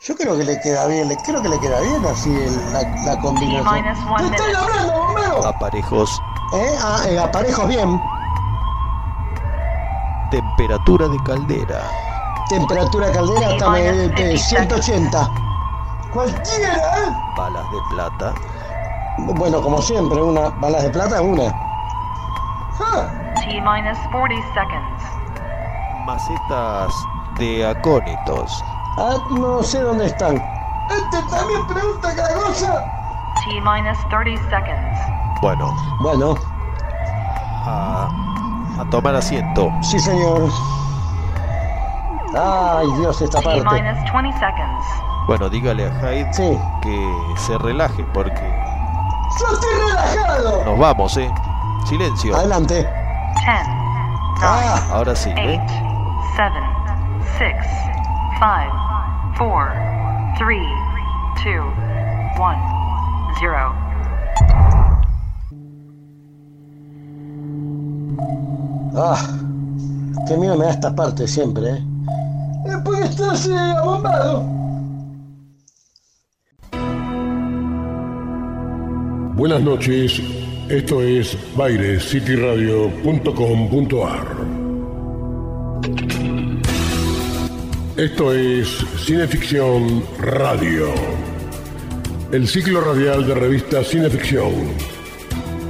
Yo creo que le queda bien, le, creo que le queda bien así el- la, la combinación. ¡Te estoy hablando, bombero! Aparejos, ¿Eh? Ah, eh, aparejos bien. temperatura de caldera. Temperatura caldera hasta minus de- de 50 180. Cualquiera, ¿eh? Balas de plata. Bueno, como siempre, una balas de plata, una. Ah, T minus 40 seconds. Macetas de acónitos. Ah, no sé dónde están. Este también pregunta cada cosa. T minus 30 seconds. Bueno, Bueno, a, a tomar asiento. sí señor. Ay, Dios, esta T parte. minus 20 seconds. Bueno, dígale a Hyde Sí. que se relaje porque Yo estoy relajado. nos vamos, ¿eh? Silencio. Adelante. 10, 9, Ah, Ahora sí, 8, ¿eh? 7, 6, 5, 4, 3, 2, 1, 0. ah. Qué miedo me da esta parte siempre, ¿eh? Estás eh, abombado. Buenas noches, esto es bairescityradio.com.ar. Esto es Cineficción Radio, el ciclo radial de revista Cineficción,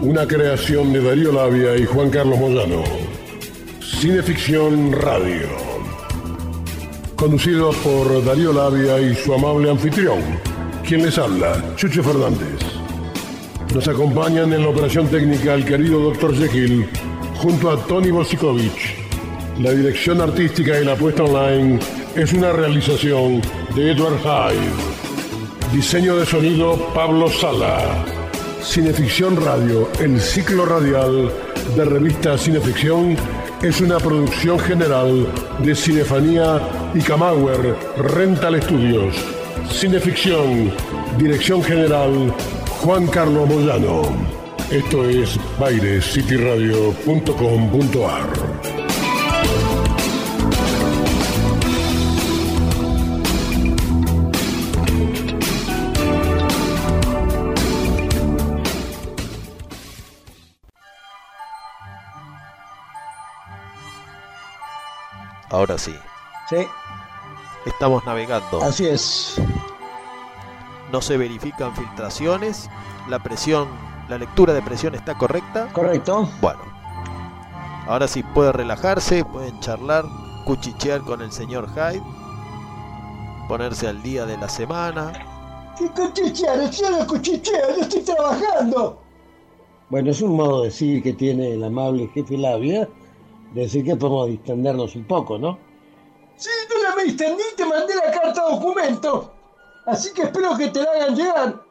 una creación de Darío Labia y Juan Carlos Moyano. Cineficción Radio, conducido por Darío Labia y su amable anfitrión, quien les habla, Chucho Fernández. Nos acompañan en la operación técnica el querido Dr. Jekyll junto a Tony Bosikovic. La dirección artística y la puesta online es una realización de Edward Hyde. Diseño de sonido Pablo Sala. Cineficción Radio, el ciclo radial de revista Cineficción, es una producción general de Cinefanía y Camauer Rental Studios. Cineficción, dirección general Juan Carlos Moyano. Esto es bairescityradio.com.ar. Ahora sí. Sí, Estamos navegando. así es. No se verifican filtraciones. La presión, la lectura de presión está correcta. Correcto. Bueno. Ahora sí puede relajarse, pueden charlar, cuchichear con el señor Hyde, ponerse al día de la semana. ¿Qué cuchichear? Yo no cuchicheo, yo estoy trabajando. Bueno, es un modo de decir que tiene el amable jefe Labia, decir que podemos distendernos un poco, ¿no? Sí, tú la me distendí y te mandé la carta documento. Así que espero que te la hagan llegar.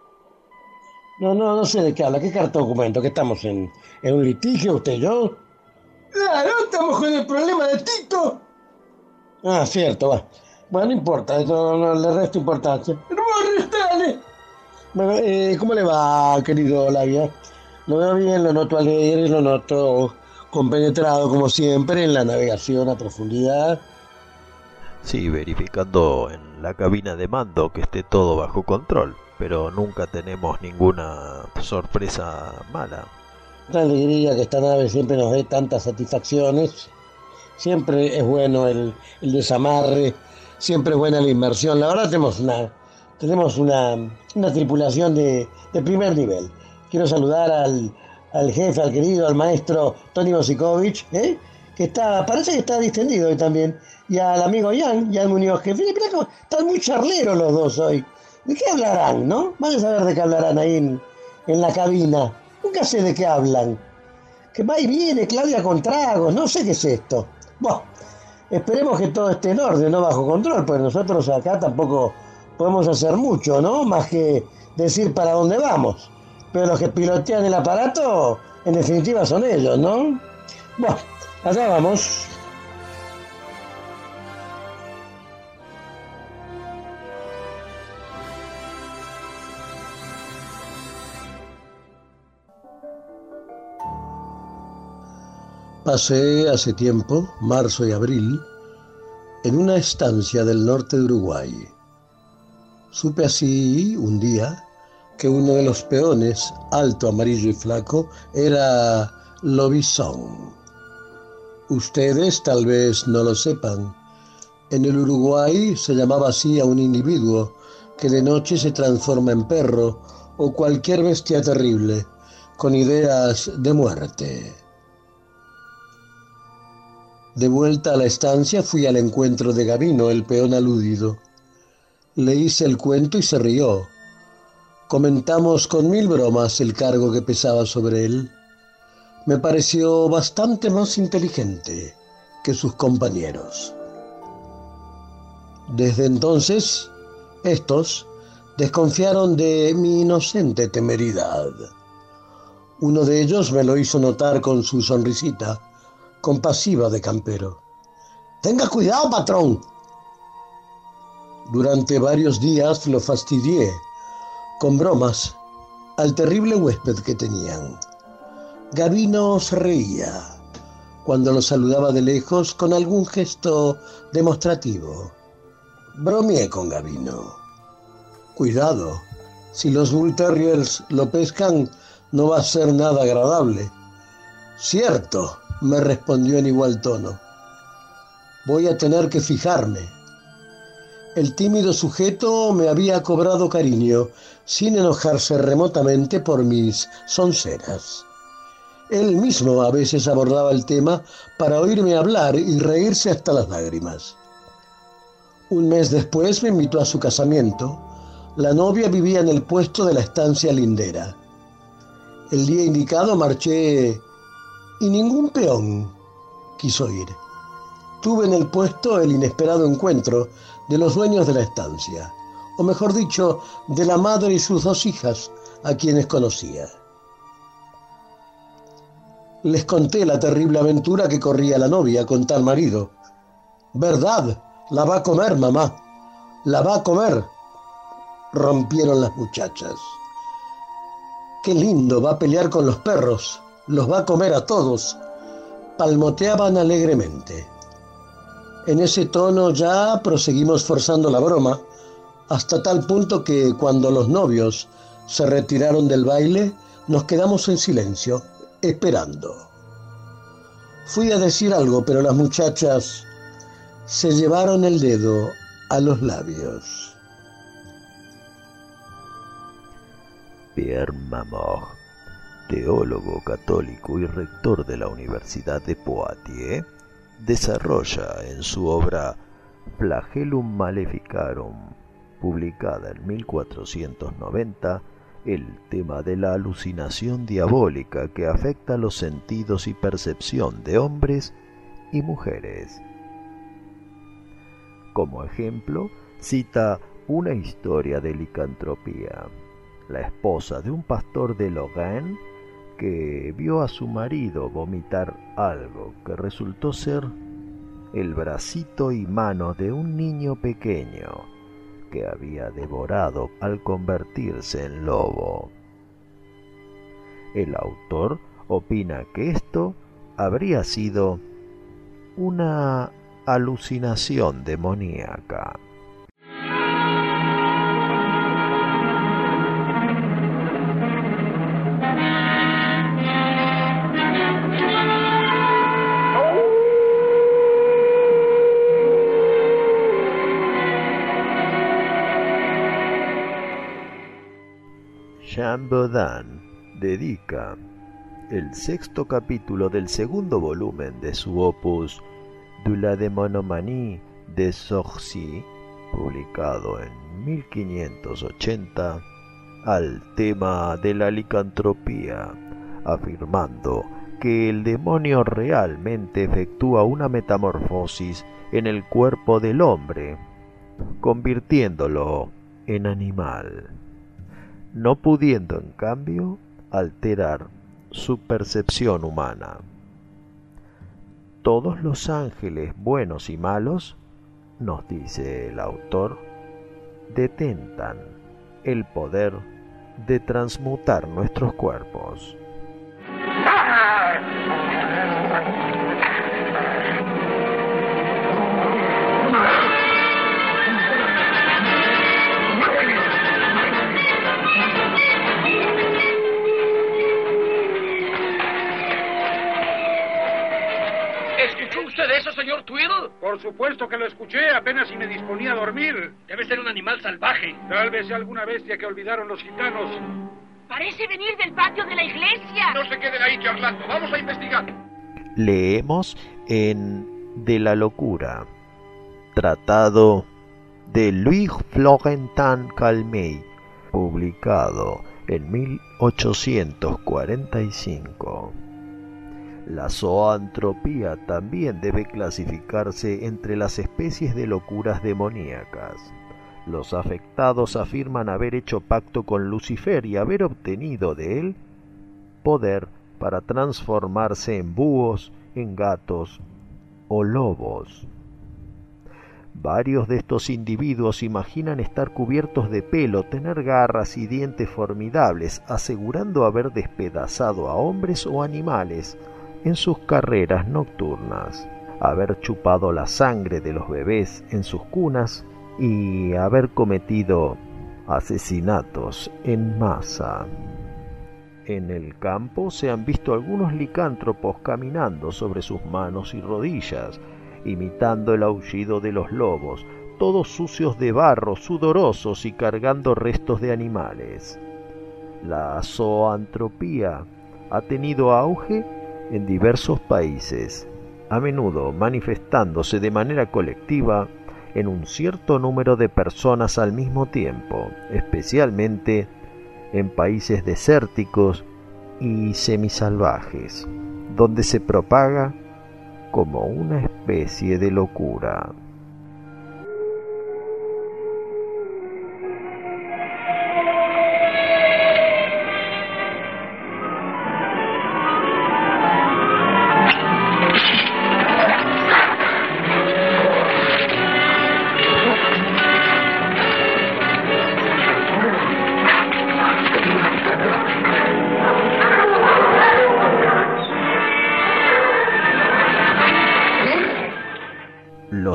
No, no, no sé de qué habla. ¿Qué carta documento? ¿Que estamos en, en un litigio, usted y yo? Claro, estamos con el problema de Tito. Ah, cierto, va. Bueno, no importa, no, no le resto importancia. ¡No, restale! Bueno, eh, ¿cómo le va, querido Labia? Lo veo bien, lo noto alegre, lo noto compenetrado, como siempre, en la navegación a profundidad. Sí, verificando en la cabina de mando que esté todo bajo control, pero nunca tenemos ninguna sorpresa mala. Una alegría que esta nave siempre nos dé tantas satisfacciones. Siempre es bueno el, el desamarre, siempre es buena la inmersión. La verdad tenemos una, tenemos una, una tripulación de, de primer nivel. Quiero saludar al, al jefe, al querido, al maestro Tony Bosikovic, ¿eh? que está, parece que está distendido hoy también, y al amigo Jan, Jan Muñoz, que están muy charleros los dos hoy. ¿De qué hablarán, no? Van a saber de qué hablarán ahí en, en la cabina. Nunca sé de qué hablan. Que va y viene Claudia con tragos, no sé qué es esto. Bueno, esperemos que todo esté en orden, no bajo control, pues nosotros acá tampoco podemos hacer mucho, ¿no? Más que decir para dónde vamos. Pero los que pilotean el aparato, en definitiva, son ellos, ¿no? Bueno, allá vamos. Pasé hace tiempo, marzo y abril, en una estancia del norte de Uruguay. Supe así un día que uno de los peones, alto, amarillo y flaco, era Lobizón. Ustedes tal vez no lo sepan. En el Uruguay se llamaba así a un individuo que de noche se transforma en perro o cualquier bestia terrible con ideas de muerte. De vuelta a la estancia fui al encuentro de Gavino, el peón aludido. Le hice el cuento y se rió. Comentamos con mil bromas el cargo que pesaba sobre él. Me pareció bastante más inteligente que sus compañeros. Desde entonces, estos desconfiaron de mi inocente temeridad. Uno de ellos me lo hizo notar con su sonrisita, compasiva de campero. Tenga cuidado, patrón. Durante varios días lo fastidié con bromas al terrible huésped que tenían. Gavino se reía cuando lo saludaba de lejos con algún gesto demostrativo. Bromeé con Gavino. Cuidado, si los Bull Terriers lo pescan, no va a ser nada agradable. Cierto, me respondió en igual tono. Voy a tener que fijarme. El tímido sujeto me había cobrado cariño, sin enojarse remotamente por mis sonceras. Él mismo a veces abordaba el tema para oírme hablar y reírse hasta las lágrimas. Un mes después me invitó a su casamiento. La novia vivía en el puesto de la estancia lindera. El día indicado marché y ningún peón quiso ir. Tuve en el puesto el inesperado encuentro de los dueños de la estancia, o mejor dicho, de la madre y sus dos hijas, a quienes conocía. Les conté la terrible aventura que corría la novia con tal marido. ¿Verdad? La va a comer, mamá. La va a comer. Rompieron las muchachas. Qué lindo, va a pelear con los perros. Los va a comer a todos. Palmoteaban alegremente. En ese tono ya proseguimos forzando la broma, hasta tal punto que cuando los novios se retiraron del baile, nos quedamos en silencio, esperando. Fui a decir algo, pero las muchachas se llevaron el dedo a los labios. Pierre Mamor, teólogo católico y rector de la Universidad de Poitiers, desarrolla en su obra Flagellum Maleficarum, publicada en 1490, el tema de la alucinación diabólica que afecta los sentidos y percepción de hombres y mujeres. Como ejemplo, cita una historia de licantropía. La esposa de un pastor de Lorraine que vio a su marido vomitar algo que resultó ser el bracito y mano de un niño pequeño que había devorado al convertirse en lobo. El autor opina que esto habría sido una alucinación demoníaca. Baudin dedica el sexto capítulo del segundo volumen de su opus de la démonomanie de Sorcy, publicado en 1580, al tema de la licantropía, afirmando que el demonio realmente efectúa una metamorfosis en el cuerpo del hombre, convirtiéndolo en animal no pudiendo en cambio alterar su percepción humana. Todos los ángeles buenos y malos, nos dice el autor, detentan el poder de transmutar nuestros cuerpos. Twiddle? Por supuesto que lo escuché apenas si me disponía a dormir. Debe ser un animal salvaje. Tal vez sea alguna bestia que olvidaron los gitanos. Parece venir del patio de la iglesia. No se queden ahí charlando. Vamos a investigar. Leemos en De la locura, tratado de Louis Florentin Calmey, publicado en 1845. La zoantropía también debe clasificarse entre las especies de locuras demoníacas. Los afectados afirman haber hecho pacto con Lucifer y haber obtenido de él poder para transformarse en búhos, en gatos o lobos. Varios de estos individuos imaginan estar cubiertos de pelo, tener garras y dientes formidables, asegurando haber despedazado a hombres o animales en sus carreras nocturnas, haber chupado la sangre de los bebés en sus cunas y haber cometido asesinatos en masa. En el campo se han visto algunos licántropos caminando sobre sus manos y rodillas, imitando el aullido de los lobos, todos sucios de barro, sudorosos y cargando restos de animales. La zoantropía ha tenido auge en diversos países, a menudo manifestándose de manera colectiva en un cierto número de personas al mismo tiempo, especialmente en países desérticos y semisalvajes, donde se propaga como una especie de locura.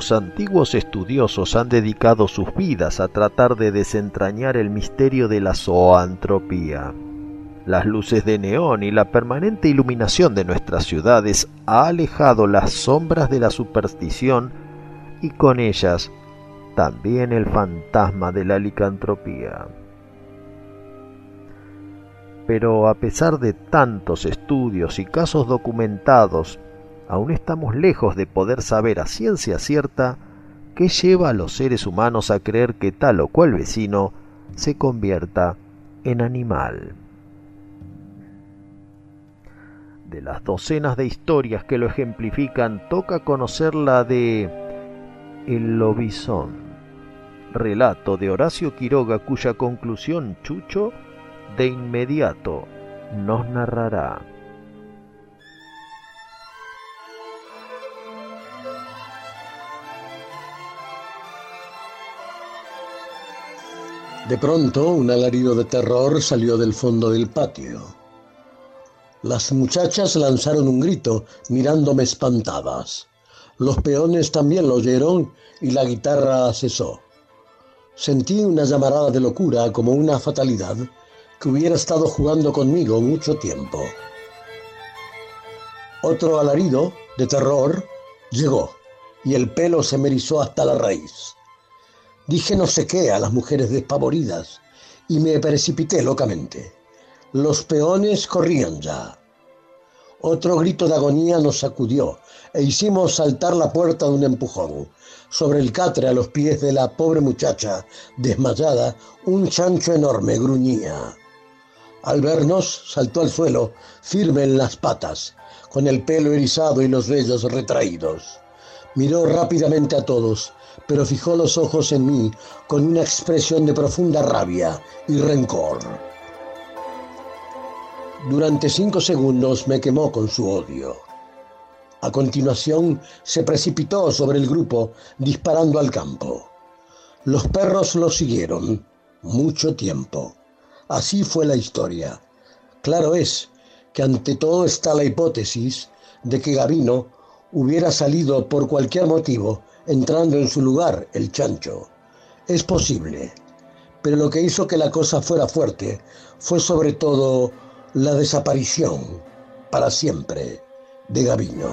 Los antiguos estudiosos han dedicado sus vidas a tratar de desentrañar el misterio de la zoantropía. Las luces de neón y la permanente iluminación de nuestras ciudades ha alejado las sombras de la superstición y con ellas también el fantasma de la licantropía. Pero a pesar de tantos estudios y casos documentados aún estamos lejos de poder saber a ciencia cierta qué lleva a los seres humanos a creer que tal o cual vecino se convierta en animal. De las docenas de historias que lo ejemplifican, toca conocer la de El Lobizón, relato de Horacio Quiroga cuya conclusión Chucho de inmediato nos narrará. De pronto, un alarido de terror salió del fondo del patio. Las muchachas lanzaron un grito, mirándome espantadas. Los peones también lo oyeron y la guitarra cesó. Sentí una llamarada de locura como una fatalidad que hubiera estado jugando conmigo mucho tiempo. Otro alarido de terror llegó y el pelo se me erizó hasta la raíz. Dije no sé qué a las mujeres despavoridas y me precipité locamente. Los peones corrían ya. Otro grito de agonía nos sacudió e hicimos saltar la puerta de un empujón. Sobre el catre a los pies de la pobre muchacha, desmayada, un chancho enorme gruñía. Al vernos, saltó al suelo, firme en las patas, con el pelo erizado y los vellos retraídos. Miró rápidamente a todos, pero fijó los ojos en mí con una expresión de profunda rabia y rencor. Durante cinco segundos me quemó con su odio. A continuación se precipitó sobre el grupo disparando al campo. Los perros lo siguieron mucho tiempo. Así fue la historia. Claro es que ante todo está la hipótesis de que Gavino hubiera salido por cualquier motivo entrando en su lugar el chancho. Es posible, pero lo que hizo que la cosa fuera fuerte fue sobre todo la desaparición, para siempre, de Gavino.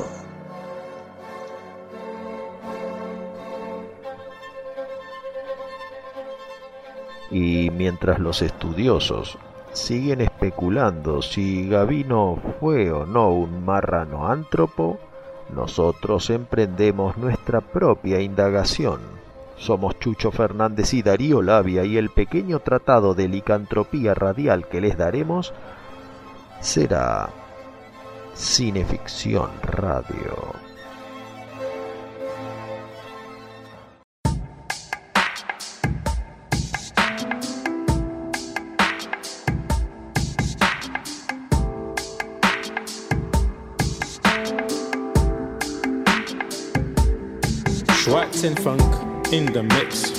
Y mientras los estudiosos siguen especulando si Gavino fue o no un marranoántropo, nosotros emprendemos nuestra propia indagación. Somos Chucho Fernández y Darío Labia y el pequeño tratado de licantropía radial que les daremos será Cineficción Radio. Schwartz and Funk in the mix.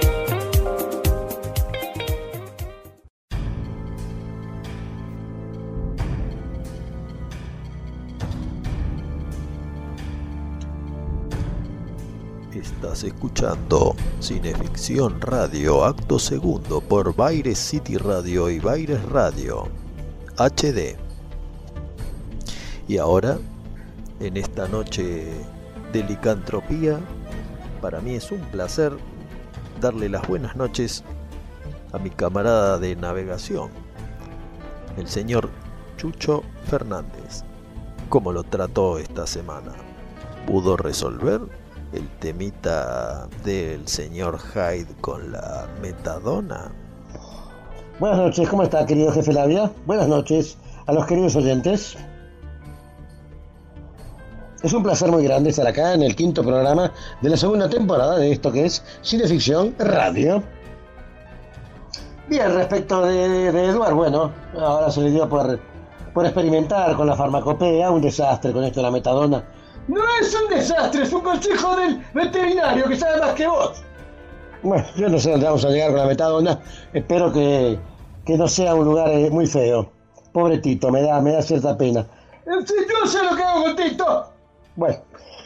Cineficción Radio, acto segundo por Baires City Radio y Baires Radio HD. Y ahora, en esta noche de licantropía, para mí es un placer darle las buenas noches a mi camarada de navegación, el señor Chucho Fernández. ¿Cómo lo trató esta semana? ¿Pudo resolver el temita del señor Hyde con la metadona? Buenas noches, ¿cómo está querido jefe Labia? Buenas noches a los queridos oyentes. Es un placer muy grande estar acá en el quinto programa de la segunda temporada de esto que es Cineficción Radio. Bien, respecto de, de Eduard, bueno, ahora se le dio por, por experimentar con la farmacopea, un desastre con esto de la metadona. No es un desastre, es un consejo del veterinario que sabe más que vos. Bueno, yo no sé dónde vamos a llegar con la metadona. Espero que, que no sea un lugar eh, muy feo. Pobre Tito, me da, me da cierta pena. Si yo sé lo que hago con Tito. Bueno,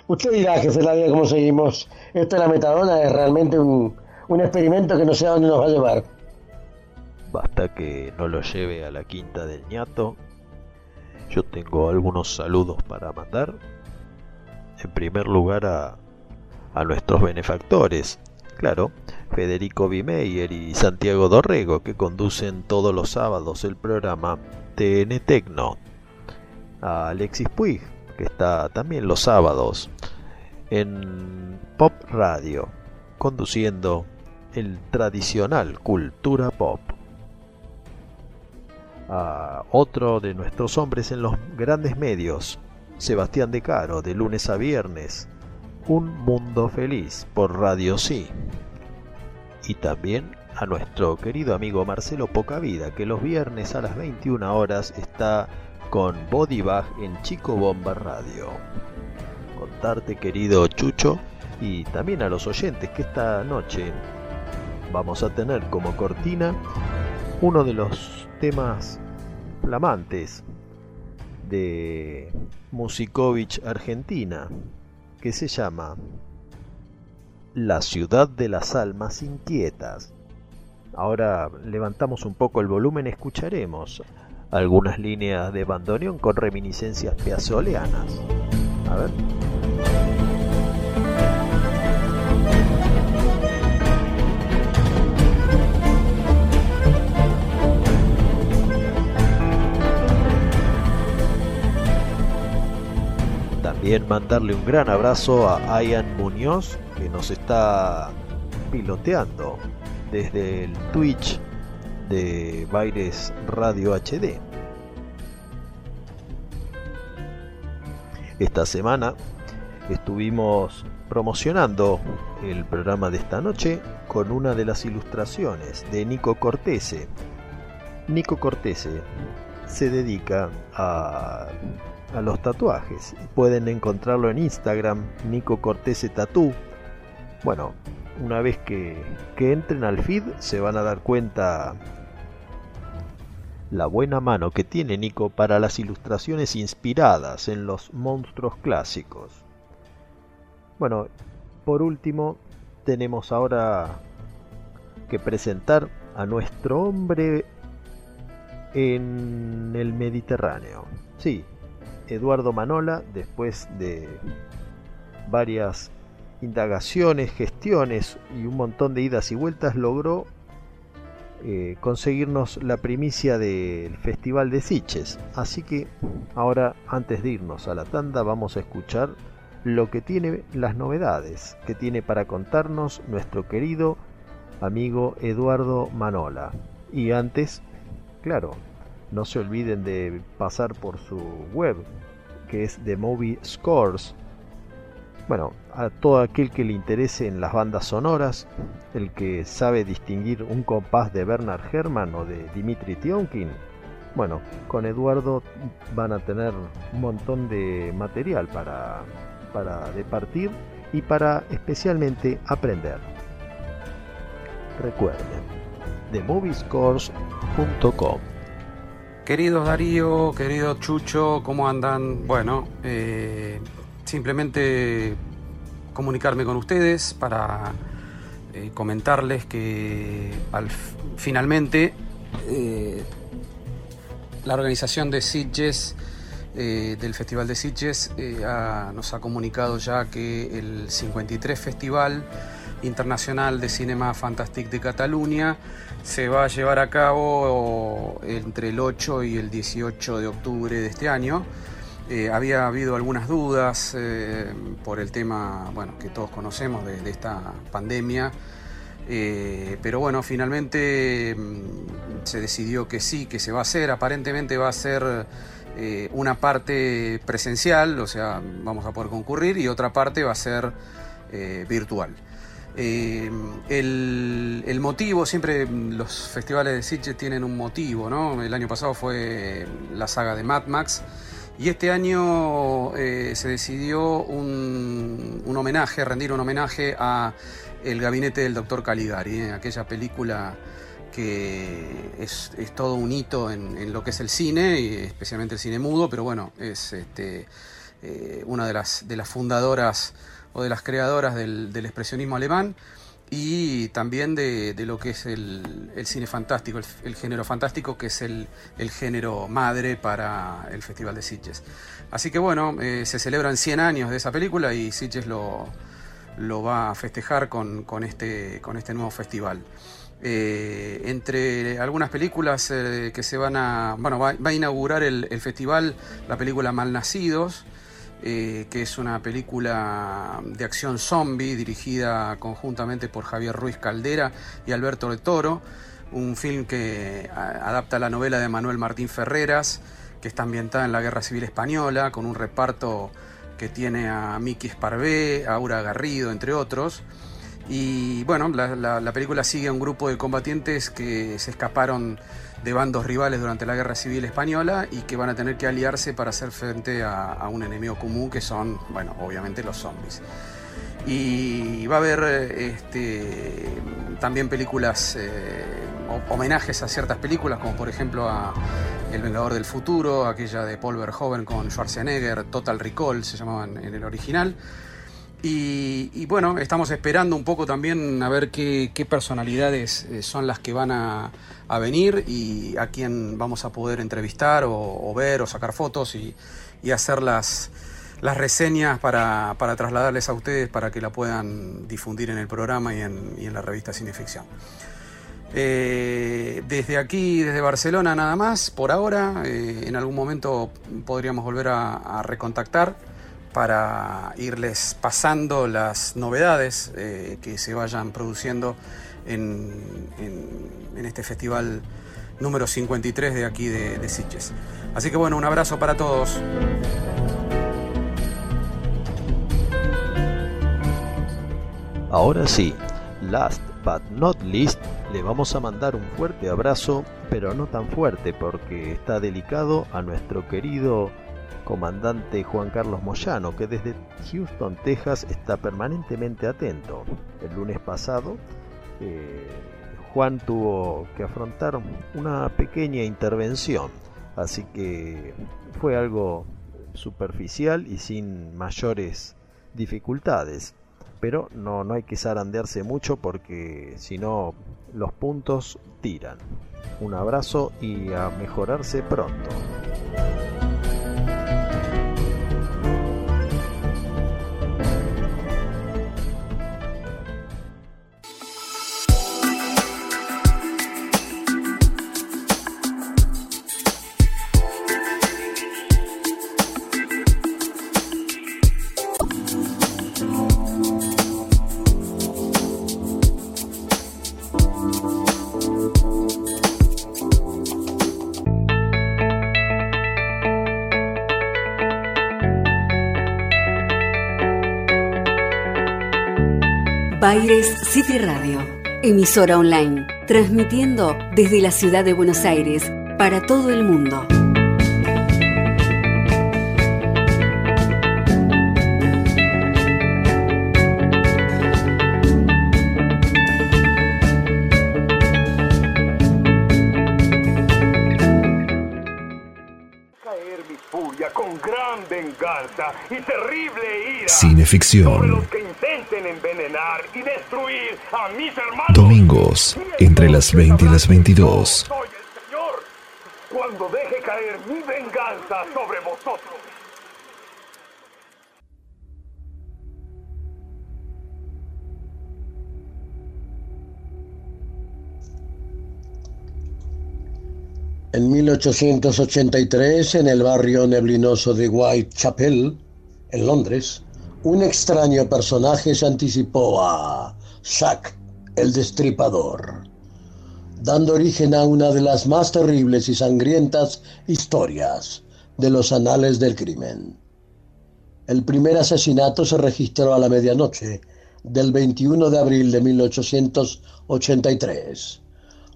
usted dirá, jefe Labia, cómo seguimos. Esto de la metadona es realmente un, un experimento que no sé a dónde nos va a llevar. Basta que no lo lleve a la quinta del ñato. Yo tengo algunos saludos para mandar. En primer lugar a, a nuestros benefactores, claro, Federico Bimeyer y Santiago Dorrego, que conducen todos los sábados el programa TN Tecno. A Alexis Puig, que está también los sábados en Pop Radio, conduciendo el tradicional Cultura Pop. A otro de nuestros hombres en los grandes medios, Sebastián De Caro, de lunes a viernes, Un Mundo Feliz por Radio Sí. Y también a nuestro querido amigo Marcelo Pocavida, que los viernes a las 21 horas está con Body Bag en Chico Bomba Radio. Contarte, querido Chucho, y también a los oyentes que esta noche vamos a tener como cortina uno de los temas flamantes de Musikovich Argentina, que se llama La ciudad de las almas inquietas. Ahora levantamos un poco el volumen, escucharemos algunas líneas de bandoneón con reminiscencias piazzoleanas. A ver. También mandarle un gran abrazo a Ian Muñoz que nos está piloteando desde el Twitch de Baires Radio HD. Esta semana estuvimos promocionando el programa de esta noche con una de las ilustraciones de Nico Cortese. Nico Cortese se dedica a a los tatuajes. Pueden encontrarlo en Instagram, Nico Cortese Tatú. Bueno, una vez que, que entren al feed se van a dar cuenta la buena mano que tiene Nico para las ilustraciones inspiradas en los monstruos clásicos. Bueno, por último, tenemos ahora que presentar a nuestro hombre en el Mediterráneo. Sí, Eduardo Manola, después de varias indagaciones, gestiones y un montón de idas y vueltas, logró eh, conseguirnos la primicia del Festival de Siches. Así que ahora, antes de irnos a la tanda, vamos a escuchar lo que tiene las novedades que tiene para contarnos nuestro querido amigo Eduardo Manola. Y antes, claro, no se olviden de pasar por su web, que es The Movie Scores. Bueno, a todo aquel que le interese en las bandas sonoras, el que sabe distinguir un compás de Bernard Herrmann o de Dimitri Tionkin, bueno, con Eduardo van a tener un montón de material para, para departir y para especialmente aprender. Recuerden, themoviescores.com Querido Darío, querido Chucho, ¿cómo andan? Bueno, eh, simplemente comunicarme con ustedes para eh, comentarles que al, finalmente eh, la organización de Sitges, del Festival de Sitges, nos ha comunicado ya que el 53 Festival Internacional de Cinema Fantastic de Cataluña se va a llevar a cabo entre el 8 y el 18 de octubre de este año. Eh, había habido algunas dudas eh, por el tema bueno, que todos conocemos de, esta pandemia, eh, pero bueno, finalmente mm, se decidió que sí, que se va a hacer. Aparentemente va a ser una parte presencial, o sea, vamos a poder concurrir, y otra parte va a ser virtual. Eh, el, motivo, siempre los festivales de Sitges tienen un motivo, ¿no? El año pasado fue la saga de Mad Max y este año eh, se decidió un, homenaje, rendir un homenaje a El gabinete del doctor Caligari, ¿eh? aquella película que es, todo un hito en, lo que es el cine, especialmente el cine mudo, pero bueno, es este, una de las, de las fundadoras o de las creadoras del, expresionismo alemán y también de, lo que es el, cine fantástico, el, género fantástico, que es el, género madre para el Festival de Sitges. Así que bueno, eh, se celebran 100 años de esa película y Sitges lo, va a festejar con, este, este nuevo festival. Eh, entre algunas películas eh, que se van a. Bueno, va a inaugurar el, festival la película Malnacidos, eh, que es una película de acción zombie dirigida conjuntamente por Javier Ruiz Caldera y Alberto de Toro, un film que adapta la novela de Manuel Martín Ferreras, que está ambientada en la Guerra Civil Española, con un reparto que tiene a Miki Sparvé, a Aura Garrido, entre otros. Y bueno, la película sigue a un grupo de combatientes que se escaparon de bandos rivales durante la Guerra Civil Española y que van a tener que aliarse para hacer frente a, un enemigo común que son, bueno, obviamente los zombies. Y va a haber este, también películas, eh, homenajes a ciertas películas, como por ejemplo a El Vengador del Futuro, aquella de Paul Verhoeven con Schwarzenegger, Total Recall se llamaban en el original. Y, bueno, estamos esperando un poco también a ver qué, personalidades eh, son las que van a, venir y a quién vamos a poder entrevistar o, ver o sacar fotos y, hacer las, reseñas para, trasladarles a ustedes para que la puedan difundir en el programa y en, la revista Cineficción. Eh, desde aquí, desde Barcelona nada más, por ahora, eh, en algún momento podríamos volver a recontactar para irles pasando las novedades eh, que se vayan produciendo en, este festival número 53 de aquí de, de. Así que bueno, un abrazo para todos. Ahora sí, last but not least, le vamos a mandar un fuerte abrazo, pero no tan fuerte porque está delicado a nuestro querido comandante Juan Carlos Moyano, que desde Houston, Texas, está permanentemente atento. El lunes pasado, eh, Juan tuvo que afrontar una pequeña intervención, así que fue algo superficial y sin mayores dificultades. Pero no, no hay que zarandearse mucho porque si no los puntos tiran. Un abrazo y a mejorarse pronto. Aires City Radio, emisora online, transmitiendo desde la ciudad de Buenos Aires para todo el mundo. Caer mi furia con gran venganza y terrible ira Cineficción envenenar y destruir a mis hermanos. Domingos, entre las 20 y las 22. Soy el Señor cuando deje caer mi venganza sobre vosotros. En 1883, en el barrio neblinoso de Whitechapel, en Londres, un extraño personaje se anticipó a Zack el Destripador, dando origen a una de las más terribles y sangrientas historias de los anales del crimen. El primer asesinato se registró a la medianoche del 21 de abril de 1883,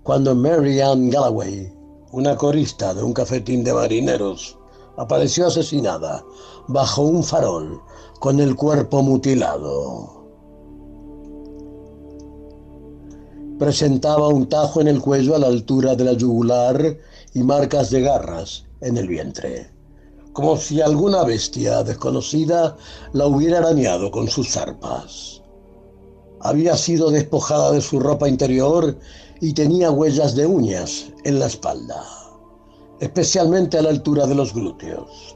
cuando Mary Ann Galloway, una corista de un cafetín de marineros, apareció asesinada bajo un farol con el cuerpo mutilado. Presentaba un tajo en el cuello a la altura de la yugular y marcas de garras en el vientre, como si alguna bestia desconocida la hubiera arañado con sus zarpas. Había sido despojada de su ropa interior y tenía huellas de uñas en la espalda, especialmente a la altura de los glúteos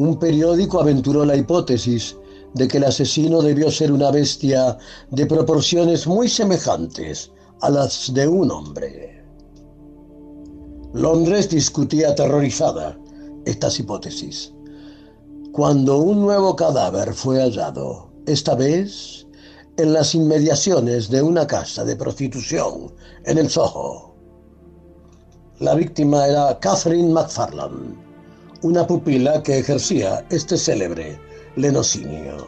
un periódico aventuró la hipótesis de que el asesino debió ser una bestia de proporciones muy semejantes a las de un hombre. Londres discutía aterrorizada estas hipótesis. Cuando un nuevo cadáver fue hallado, esta vez en las inmediaciones de una casa de prostitución en el Soho. La víctima era Catherine McFarland una pupila que ejercía este célebre lenocinio.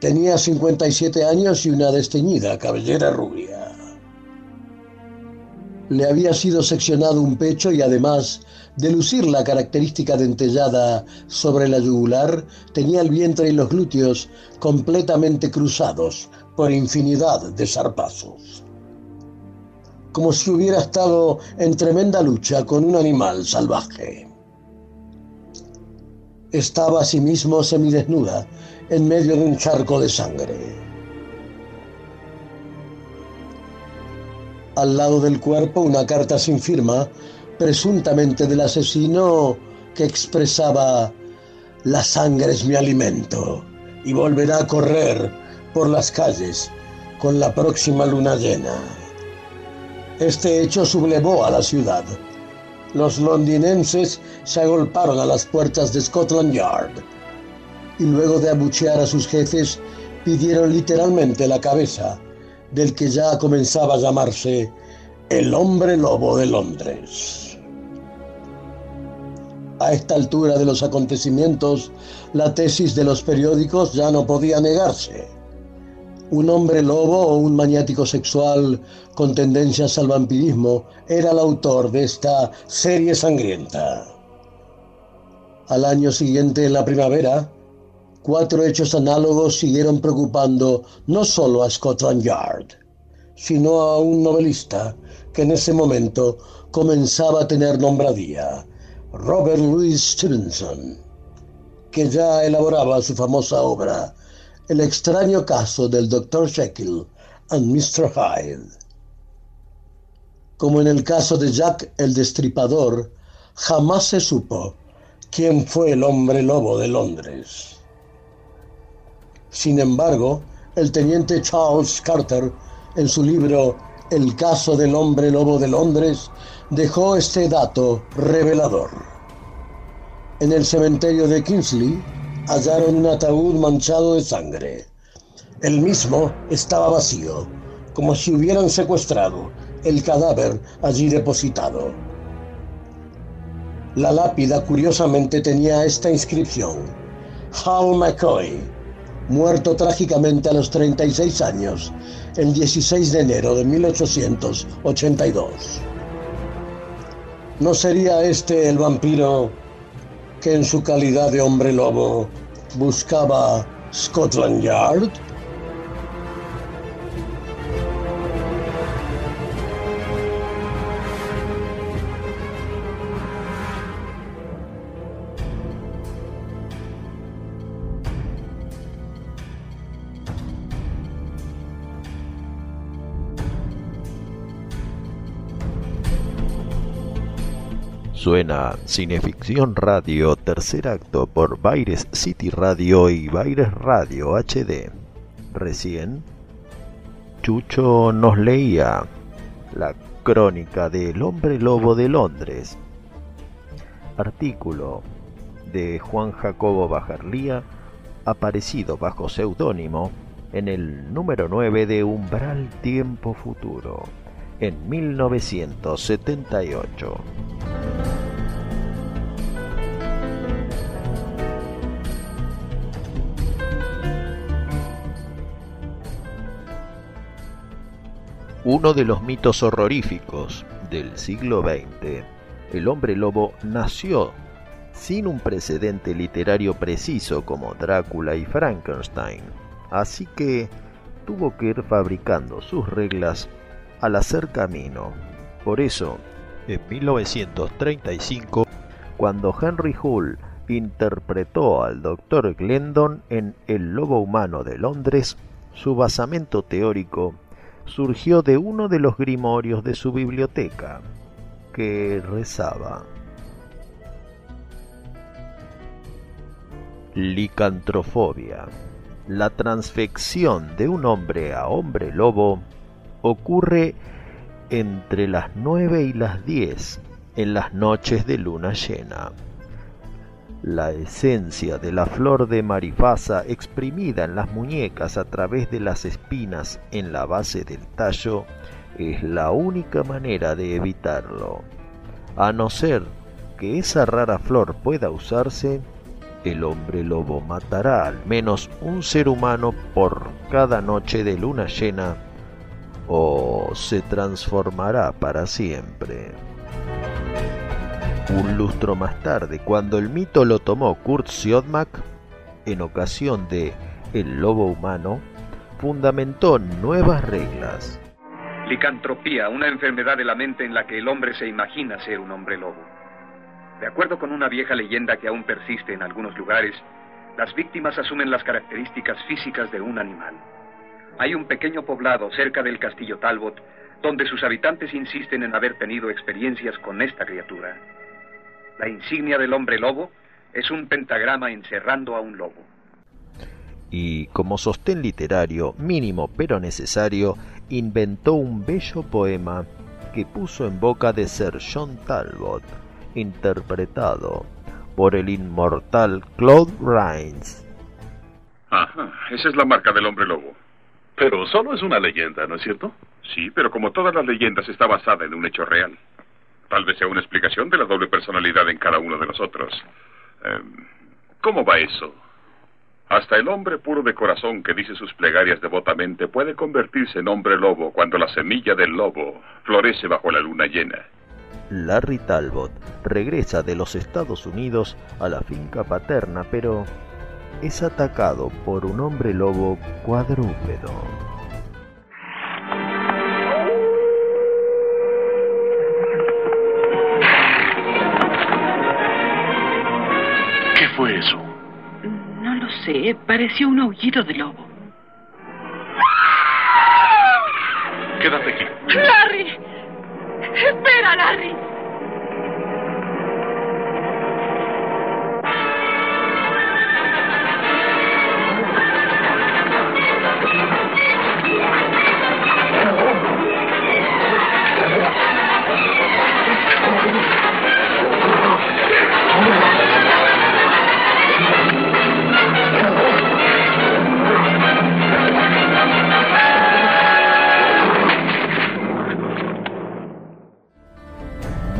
Tenía 57 años y una desteñida cabellera rubia. Le había sido seccionado un pecho y además de lucir la característica dentellada sobre la yugular, tenía el vientre y los glúteos completamente cruzados por infinidad de zarpazos. como si hubiera estado en tremenda lucha con un animal salvaje. Estaba asimismo semidesnuda en medio de un charco de sangre. Al lado del cuerpo una carta sin firma, presuntamente del asesino, que expresaba, la sangre es mi alimento y volverá a correr por las calles con la próxima luna llena. Este hecho sublevó a la ciudad. Los londinenses se agolparon a las puertas de Scotland Yard y luego de abuchear a sus jefes pidieron literalmente la cabeza del que ya comenzaba a llamarse el hombre lobo de Londres. A esta altura de los acontecimientos, la tesis de los periódicos ya no podía negarse. Un hombre lobo o un maniático sexual con tendencias al vampirismo era el autor de esta serie sangrienta. Al año siguiente, en la primavera, cuatro hechos análogos siguieron preocupando no solo a Scotland Yard, sino a un novelista que en ese momento comenzaba a tener nombradía, Robert Louis Stevenson, que ya elaboraba su famosa obra El extraño caso del Dr. Jekyll and Mr. Hyde. Como en el caso de Jack el Destripador, jamás se supo quién fue el hombre lobo de Londres. Sin embargo, el teniente Charles Carter, en su libro El caso del hombre lobo de Londres, dejó este dato revelador. En el cementerio de Kingsley hallaron un ataúd manchado de sangre. El mismo estaba vacío, como si hubieran secuestrado el cadáver allí depositado. La lápida curiosamente tenía esta inscripción: Hal McCoy, muerto trágicamente a los 36 años, el 16 de enero de 1882. ¿No sería este el vampiro que en su calidad de hombre lobo buscaba Scotland Yard? Suena Cineficción Radio, tercer acto por Baires City Radio y Baires Radio HD. Recién, Chucho nos leía la crónica del hombre lobo de Londres. Artículo de Juan Jacobo Bajarlía, aparecido bajo seudónimo en el número 9 de Umbral Tiempo Futuro, en 1978. Uno de los mitos horroríficos del siglo XX, el hombre lobo nació sin un precedente literario preciso como Drácula y Frankenstein, así que tuvo que ir fabricando sus reglas al hacer camino. Por eso, en 1935, cuando Henry Hull interpretó al Dr. Glendon en El Lobo Humano de Londres, su basamento teórico surgió de uno de los grimorios de su biblioteca, que rezaba. Licantrofobia. La transfección de un hombre a hombre lobo ocurre entre las 9 y las 10 en las noches de luna llena. La esencia de la flor de marifasa exprimida en las muñecas a través de las espinas en la base del tallo es la única manera de evitarlo. A no ser que esa rara flor pueda usarse, el hombre lobo matará al menos un ser humano por cada noche de luna llena o se transformará para siempre. Un lustro más tarde, cuando el mito lo tomó Kurt Siodmak, en ocasión de El lobo humano, fundamentó nuevas reglas. Licantropía, una enfermedad de la mente en la que el hombre se imagina ser un hombre lobo. De acuerdo con una vieja leyenda que aún persiste en algunos lugares, las víctimas asumen las características físicas de un animal. Hay un pequeño poblado cerca del castillo Talbot donde sus habitantes insisten en haber tenido experiencias con esta criatura. La insignia del hombre lobo es un pentagrama encerrando a un lobo. Y como sostén literario mínimo pero necesario, inventó un bello poema que puso en boca de Sir John Talbot, interpretado por el inmortal Claude Rains. Ajá, esa es la marca del hombre lobo. Pero solo es una leyenda, ¿no es cierto? Sí, pero como todas las leyendas está basada en un hecho real. Tal vez sea una explicación de la doble personalidad en cada uno de nosotros. Eh, ¿Cómo va eso? Hasta el hombre puro de corazón que dice sus plegarias devotamente puede convertirse en hombre lobo cuando la semilla del lobo florece bajo la luna llena. Larry Talbot regresa de los Estados Unidos a la finca paterna, pero es atacado por un hombre lobo cuadrúpedo. Fue eso? No lo sé, pareció un aullido de lobo. Quédate aquí. ¡Larry! ¡Espera, Larry!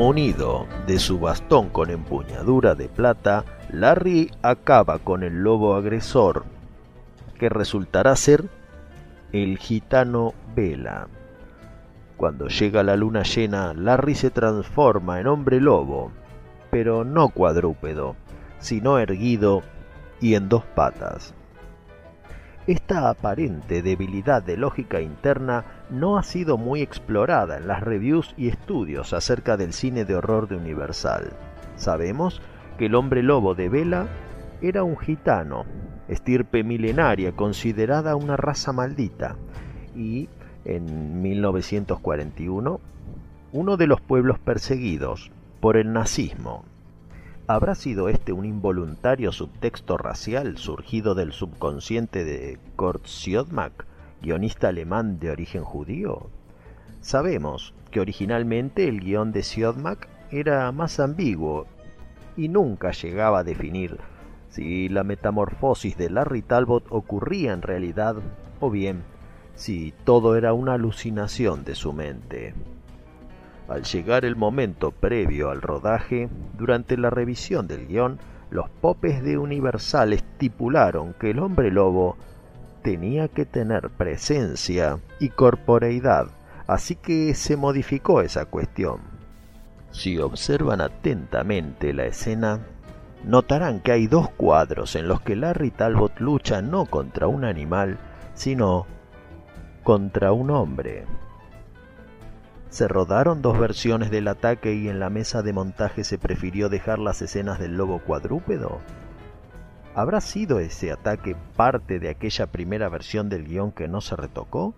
Munido de su bastón con empuñadura de plata, Larry acaba con el lobo agresor, que resultará ser el gitano Vela. Cuando llega la luna llena, Larry se transforma en hombre lobo, pero no cuadrúpedo, sino erguido y en dos patas. Esta aparente debilidad de lógica interna no ha sido muy explorada en las reviews y estudios acerca del cine de horror de Universal. Sabemos que el hombre lobo de Vela era un gitano, estirpe milenaria considerada una raza maldita, y en 1941 uno de los pueblos perseguidos por el nazismo. ¿Habrá sido este un involuntario subtexto racial surgido del subconsciente de Kurt Siodmak, guionista alemán de origen judío? Sabemos que originalmente el guion de Siodmak era más ambiguo y nunca llegaba a definir si la metamorfosis de Larry Talbot ocurría en realidad o bien si todo era una alucinación de su mente. Al llegar el momento previo al rodaje, durante la revisión del guion, los popes de Universal estipularon que el hombre lobo tenía que tener presencia y corporeidad, así que se modificó esa cuestión. Si observan atentamente la escena, notarán que hay dos cuadros en los que Larry Talbot lucha no contra un animal, sino contra un hombre. Se rodaron dos versiones del ataque y en la mesa de montaje se prefirió dejar las escenas del lobo cuadrúpedo. ¿Habrá sido ese ataque parte de aquella primera versión del guion que no se retocó?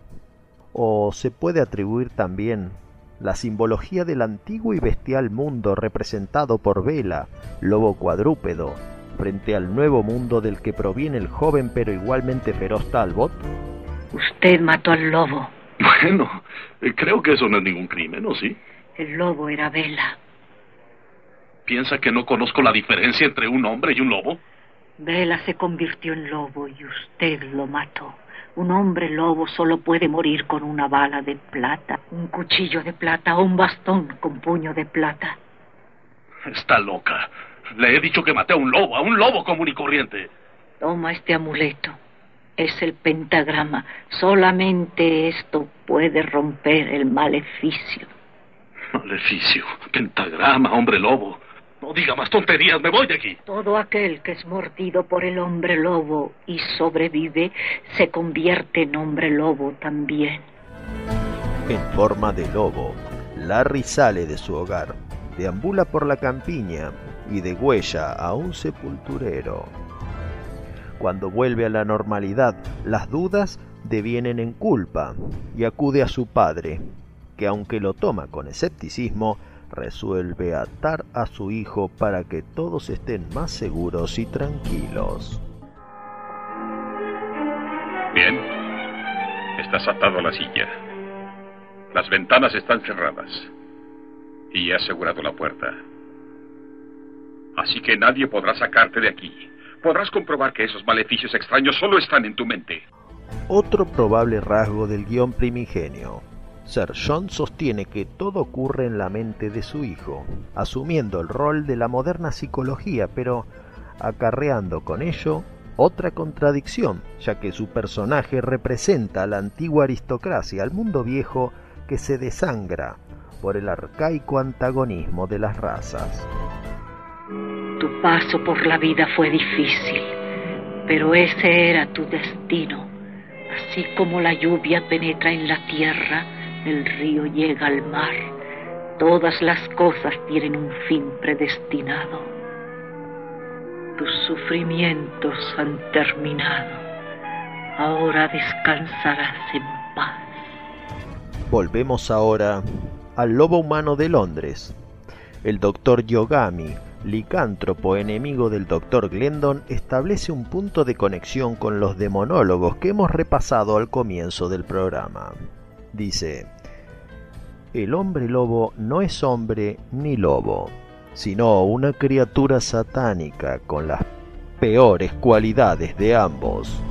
¿O se puede atribuir también la simbología del antiguo y bestial mundo representado por Vela, lobo cuadrúpedo, frente al nuevo mundo del que proviene el joven pero igualmente feroz Talbot? Usted mató al lobo. Bueno, creo que eso no es ningún crimen, ¿o sí? El lobo era Vela. ¿Piensa que no conozco la diferencia entre un hombre y un lobo? Vela se convirtió en lobo y usted lo mató. Un hombre lobo solo puede morir con una bala de plata, un cuchillo de plata o un bastón con puño de plata. Está loca. Le he dicho que maté a un lobo, a un lobo común y corriente. Toma este amuleto. Es el pentagrama. Solamente esto puede romper el maleficio. Maleficio, pentagrama, hombre lobo. No diga más tonterías, me voy de aquí. Todo aquel que es mordido por el hombre lobo y sobrevive se convierte en hombre lobo también. en forma de lobo. Larry sale de su hogar, deambula por la campiña y degüella a un sepulturero. Cuando vuelve a la normalidad, las dudas devienen en culpa y acude a su padre, que aunque lo toma con escepticismo, resuelve atar a su hijo para que todos estén más seguros y tranquilos. Bien, estás atado a la silla. Las ventanas están cerradas y he asegurado la puerta. Así que nadie podrá sacarte de aquí. Podrás comprobar que esos maleficios extraños solo están en tu mente. Otro probable rasgo del guion primigenio. Sir John sostiene que todo ocurre en la mente de su hijo, asumiendo el rol de la moderna psicología, pero acarreando con ello otra contradicción, ya que su personaje representa a la antigua aristocracia, al mundo viejo que se desangra por el arcaico antagonismo de las razas. Tu paso por la vida fue difícil, pero ese era tu destino. Así como la lluvia penetra en la tierra, el río llega al mar. Todas las cosas tienen un fin predestinado. Tus sufrimientos han terminado. Ahora descansarás en paz. Volvemos ahora al lobo humano de Londres. El doctor Yogami, licántropo enemigo del doctor Glendon, establece un punto de conexión con los demonólogos que hemos repasado al comienzo del programa. Dice, el hombre lobo no es hombre ni lobo, sino una criatura satánica con las peores cualidades de ambos.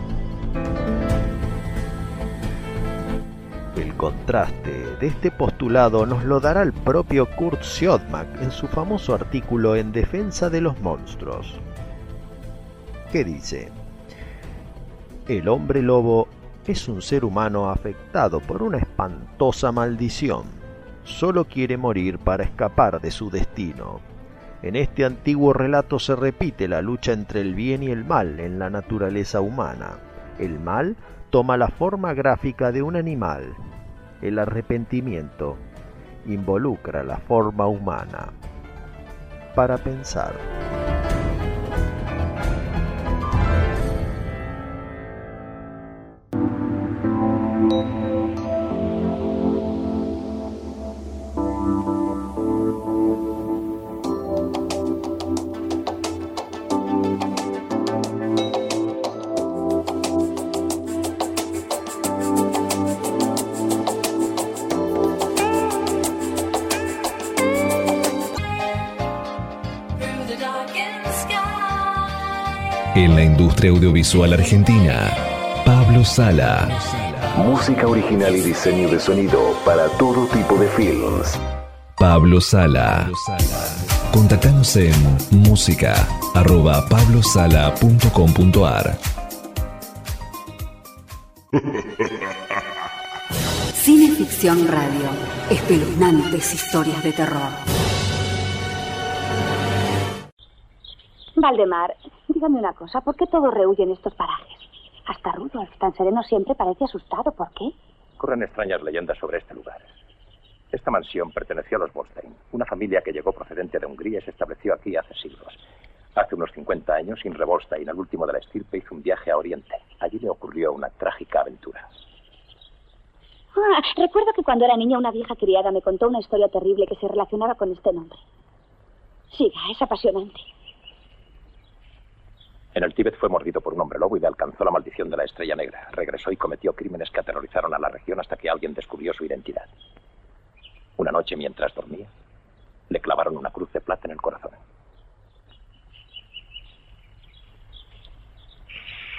El contraste de este postulado nos lo dará el propio Kurt Siodmak en su famoso artículo En defensa de los monstruos, que dice, El hombre lobo es un ser humano afectado por una espantosa maldición. Solo quiere morir para escapar de su destino. En este antiguo relato se repite la lucha entre el bien y el mal en la naturaleza humana. El mal toma la forma gráfica de un animal. El arrepentimiento involucra la forma humana. Para pensar. Industria audiovisual argentina, Pablo Sala. Música original y diseño de sonido para todo tipo de films. Pablo Sala. Contactanos en música arroba pablosala.com.ar. Cineficción Radio. Espeluznantes historias de terror. Valdemar, dígame una cosa, ¿por qué todos rehuyen estos parajes? Hasta Rudolf, tan sereno siempre, parece asustado. ¿Por qué? Corren extrañas leyendas sobre este lugar. Esta mansión perteneció a los Bolstein, una familia que llegó procedente de Hungría y se estableció aquí hace siglos. Hace unos 50 años, Inre Bolstein, el último de la estirpe, hizo un viaje a Oriente. Allí le ocurrió una trágica aventura. Ah, recuerdo que cuando era niña una vieja criada me contó una historia terrible que se relacionaba con este nombre. Siga, es apasionante. En el Tíbet fue mordido por un hombre lobo y le alcanzó la maldición de la estrella negra. Regresó y cometió crímenes que aterrorizaron a la región hasta que alguien descubrió su identidad. Una noche, mientras dormía, le clavaron una cruz de plata en el corazón.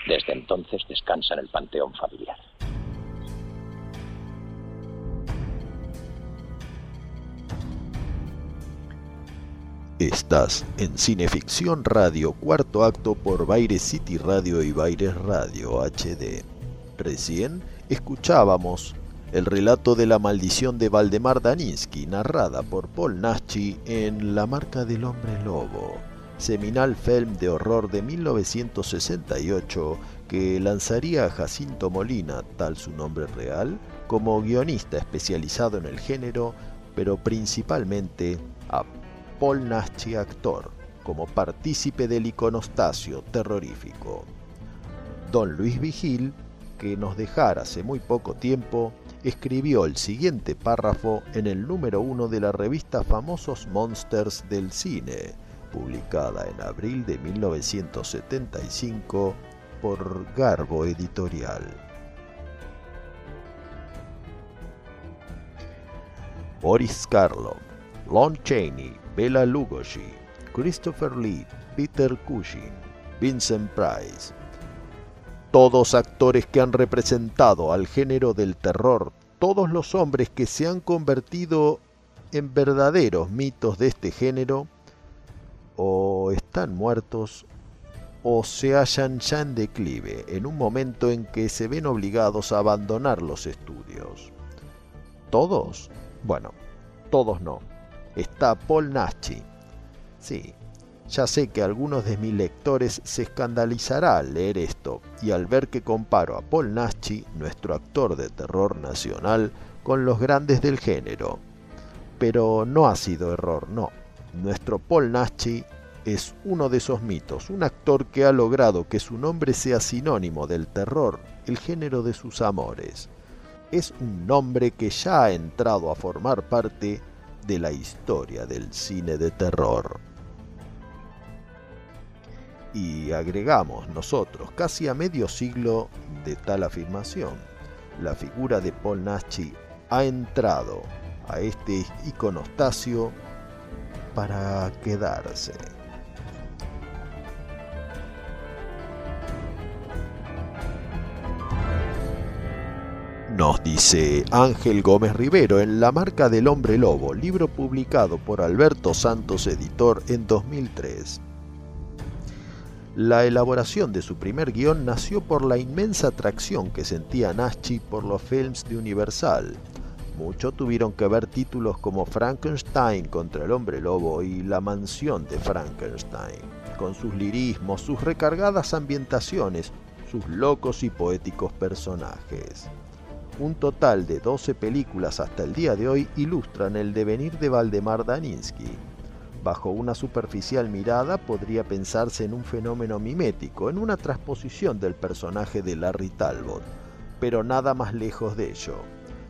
Desde entonces descansa en el panteón familiar. Estás en Cineficción Radio, cuarto acto por Baire City Radio y Baires Radio HD. Recién escuchábamos el relato de la maldición de Valdemar Daninsky, narrada por Paul Naschi en La marca del hombre lobo, seminal film de horror de 1968 que lanzaría a Jacinto Molina, tal su nombre real, como guionista especializado en el género, pero principalmente a Paul Naschi actor, como partícipe del iconostasio terrorífico. Don Luis Vigil, que nos dejara hace muy poco tiempo, escribió el siguiente párrafo en el número uno de la revista Famosos Monsters del Cine, publicada en abril de 1975 por Garbo Editorial. Boris Karloff, Lon Chaney, Bela Lugosi, Christopher Lee, Peter Cushing, Vincent Price. Todos actores que han representado al género del terror, todos los hombres que se han convertido en verdaderos mitos de este género, o están muertos o se hallan ya en declive, en un momento en que se ven obligados a abandonar los estudios. ¿Todos? Bueno, todos no. Está Paul Naschi. Sí, ya sé que algunos de mis lectores se escandalizará al leer esto y al ver que comparo a Paul Naschi, nuestro actor de terror nacional, con los grandes del género. Pero no ha sido error, no. Nuestro Paul Naschi es uno de esos mitos, un actor que ha logrado que su nombre sea sinónimo del terror, el género de sus amores. Es un nombre que ya ha entrado a formar parte de la historia del cine de terror. Y agregamos nosotros casi a medio siglo de tal afirmación. La figura de Paul Naschi ha entrado a este iconostasio para quedarse. Nos dice Ángel Gómez Rivero en La marca del hombre lobo, libro publicado por Alberto Santos Editor en 2003. La elaboración de su primer guion nació por la inmensa atracción que sentía Naschi por los films de Universal. Mucho tuvieron que ver títulos como Frankenstein contra el hombre lobo y La mansión de Frankenstein, con sus lirismos, sus recargadas ambientaciones, sus locos y poéticos personajes. Un total de 12 películas hasta el día de hoy ilustran el devenir de Valdemar Daninsky. Bajo una superficial mirada podría pensarse en un fenómeno mimético, en una transposición del personaje de Larry Talbot, pero nada más lejos de ello.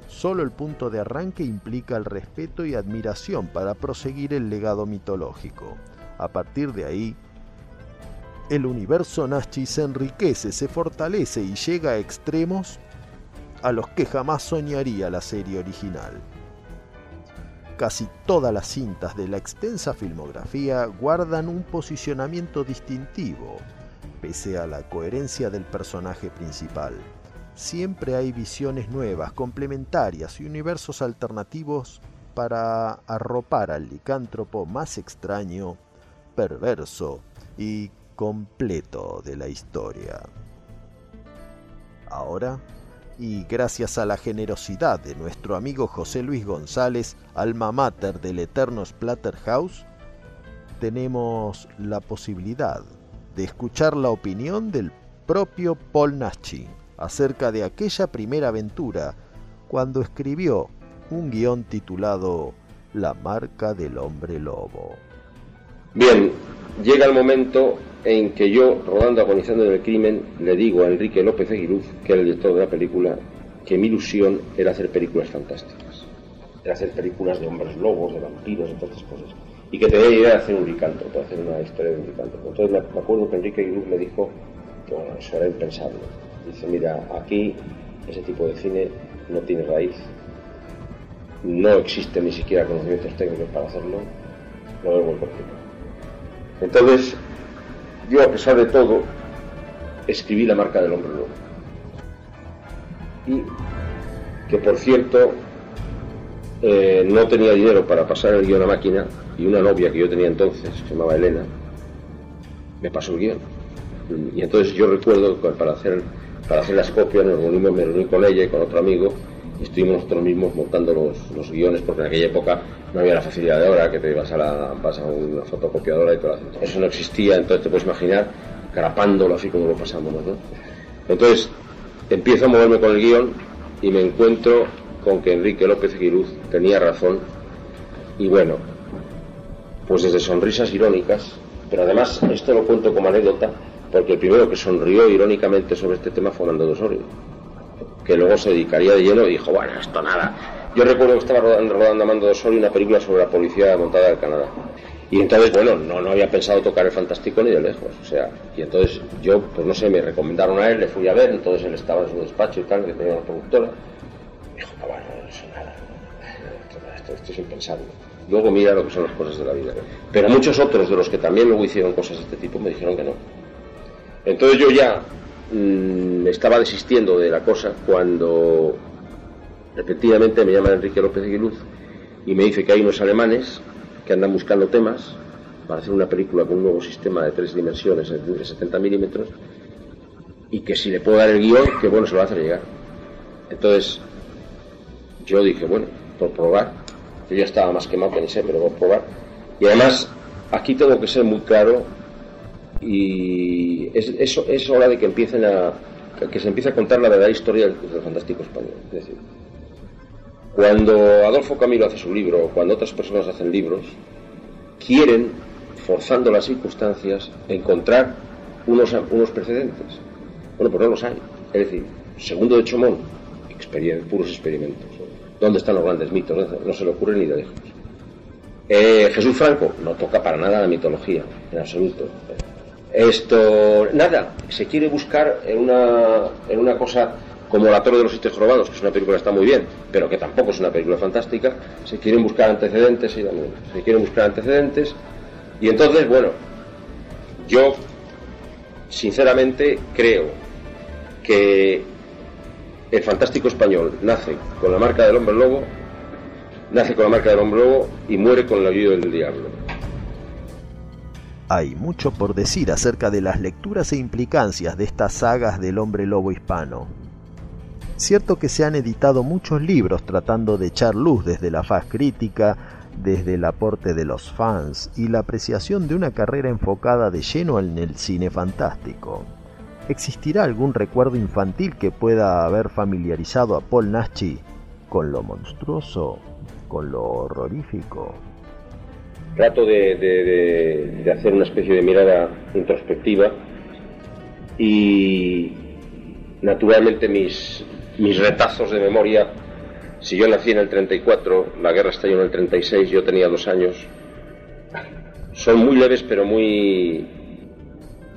Solo el punto de arranque implica el respeto y admiración para proseguir el legado mitológico. A partir de ahí, el universo Naschi se enriquece, se fortalece y llega a extremos a los que jamás soñaría la serie original. Casi todas las cintas de la extensa filmografía guardan un posicionamiento distintivo, pese a la coherencia del personaje principal. Siempre hay visiones nuevas, complementarias y universos alternativos para arropar al licántropo más extraño, perverso y completo de la historia. Ahora y gracias a la generosidad de nuestro amigo José Luis González, alma mater del eterno Splatterhouse, tenemos la posibilidad de escuchar la opinión del propio Paul Naschi acerca de aquella primera aventura cuando escribió un guion titulado La marca del hombre lobo. Bien, llega el momento en que yo, rodando agonizando en el crimen, le digo a Enrique López Aguiluz, que era el director de la película, que mi ilusión era hacer películas fantásticas. Era hacer películas de hombres lobos, de vampiros, de todas esas cosas. Y que tenía idea de hacer un licántropo, hacer una historia de un licántropo. Entonces me acuerdo que Enrique Aguiluz me dijo que bueno, eso era impensable. Dice, mira, aquí ese tipo de cine no tiene raíz, no existen ni siquiera conocimientos técnicos para hacerlo, no es muy complicado. Entonces, yo, a pesar de todo, escribí la marca del hombre lobo. Y que, por cierto, eh, no tenía dinero para pasar el guion a máquina y una novia que yo tenía entonces, se llamaba Elena, me pasó el guion. Y entonces yo recuerdo que para hacer, para hacer las copias nos reunimos, me reuní con ella y con otro amigo y estuvimos nosotros mismos montando los, los, guiones porque en aquella época no había la facilidad de ahora que te vas a, la, vas a una fotocopiadora y todo eso no existía entonces te puedes imaginar grapándolo así como lo pasamos ¿no? entonces empiezo a moverme con el guion y me encuentro con que Enrique López Aguiluz tenía razón y bueno, pues desde sonrisas irónicas, pero además esto lo cuento como anécdota porque el primero que sonrió irónicamente sobre este tema fue Nando Osorio, que luego se dedicaría de lleno y dijo, bueno, esto nada. Yo recuerdo que estaba rodando, rodando Mando de Osorio una película sobre la policía montada del Canadá. Y entonces, bueno, no, no había pensado tocar el fantástico ni de lejos. O sea, y entonces yo, pues no sé, me recomendaron a él, le fui a ver, entonces él estaba en su despacho y tal, que tenía una productora. Dijo, no, bueno, eso nada. Esto, esto es impensable. Luego mira lo que son las cosas de la vida. Pero muchos otros de los que también luego hicieron cosas de este tipo me dijeron que no. Entonces yo ya mmm, estaba desistiendo de la cosa cuando efectivamente me llama Enrique López Aguiluz y me dice que hay unos alemanes que andan buscando temas para hacer una película con un nuevo sistema de tres dimensiones de 70 milímetros y que si le puedo dar el guion, que bueno, se lo hacer llegar. Entonces yo dije, bueno, por probar, yo ya estaba más quemado que ni sé, pero por probar. Y además, aquí tengo que ser muy claro y es, es, es hora de que empiecen a que se empiece a contar la verdadera historia del, del fantástico español. Es decir, cuando Adolfo Camilo hace su libro, cuando otras personas hacen libros, quieren, forzando las circunstancias, encontrar unos, unos precedentes. Bueno, pues no los hay. Es decir, segundo de Chomón, puros experimentos. ¿Dónde están los grandes mitos? No, no se le ocurre ni de lejos. Eh, Jesús Franco no toca para nada la mitología, en absoluto. Esto, nada, se quiere buscar en una, en una cosa como La Torre de los Siete Jorobados, que es una película que está muy bien, pero que tampoco es una película fantástica, se quieren buscar antecedentes y se quieren buscar antecedentes y entonces, bueno, yo sinceramente creo que el fantástico español nace con la marca del hombre lobo, nace con la marca del hombre lobo y muere con el ayudo del diablo. Hay mucho por decir acerca de las lecturas e implicancias de estas sagas del hombre lobo hispano. Cierto que se han editado muchos libros tratando de echar luz desde la faz crítica, desde el aporte de los fans y la apreciación de una carrera enfocada de lleno en el cine fantástico. ¿Existirá algún recuerdo infantil que pueda haber familiarizado a Paul Naschy con lo monstruoso, con lo horrorífico? Trato de hacer una especie de mirada introspectiva y naturalmente mis, mis retazos de memoria, si yo nací en el 34, la guerra estalló en el 36, yo tenía dos años, son muy leves pero muy,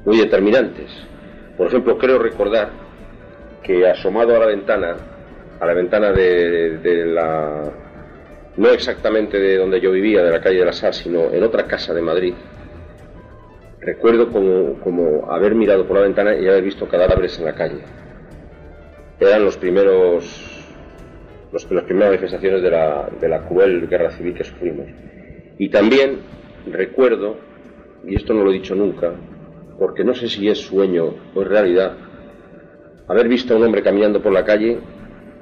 muy determinantes. Por ejemplo, creo recordar que asomado a la ventana, a la ventana de, la, no exactamente de donde yo vivía, de la calle de la Sal, sino en otra casa de Madrid, recuerdo como, como haber mirado por la ventana y haber visto cadáveres en la calle eran los primeros los, las primeras manifestaciones de la, de la cruel guerra civil que sufrimos. Y también recuerdo, y esto no lo he dicho nunca, porque no sé si es sueño o es realidad, haber visto a un hombre caminando por la calle,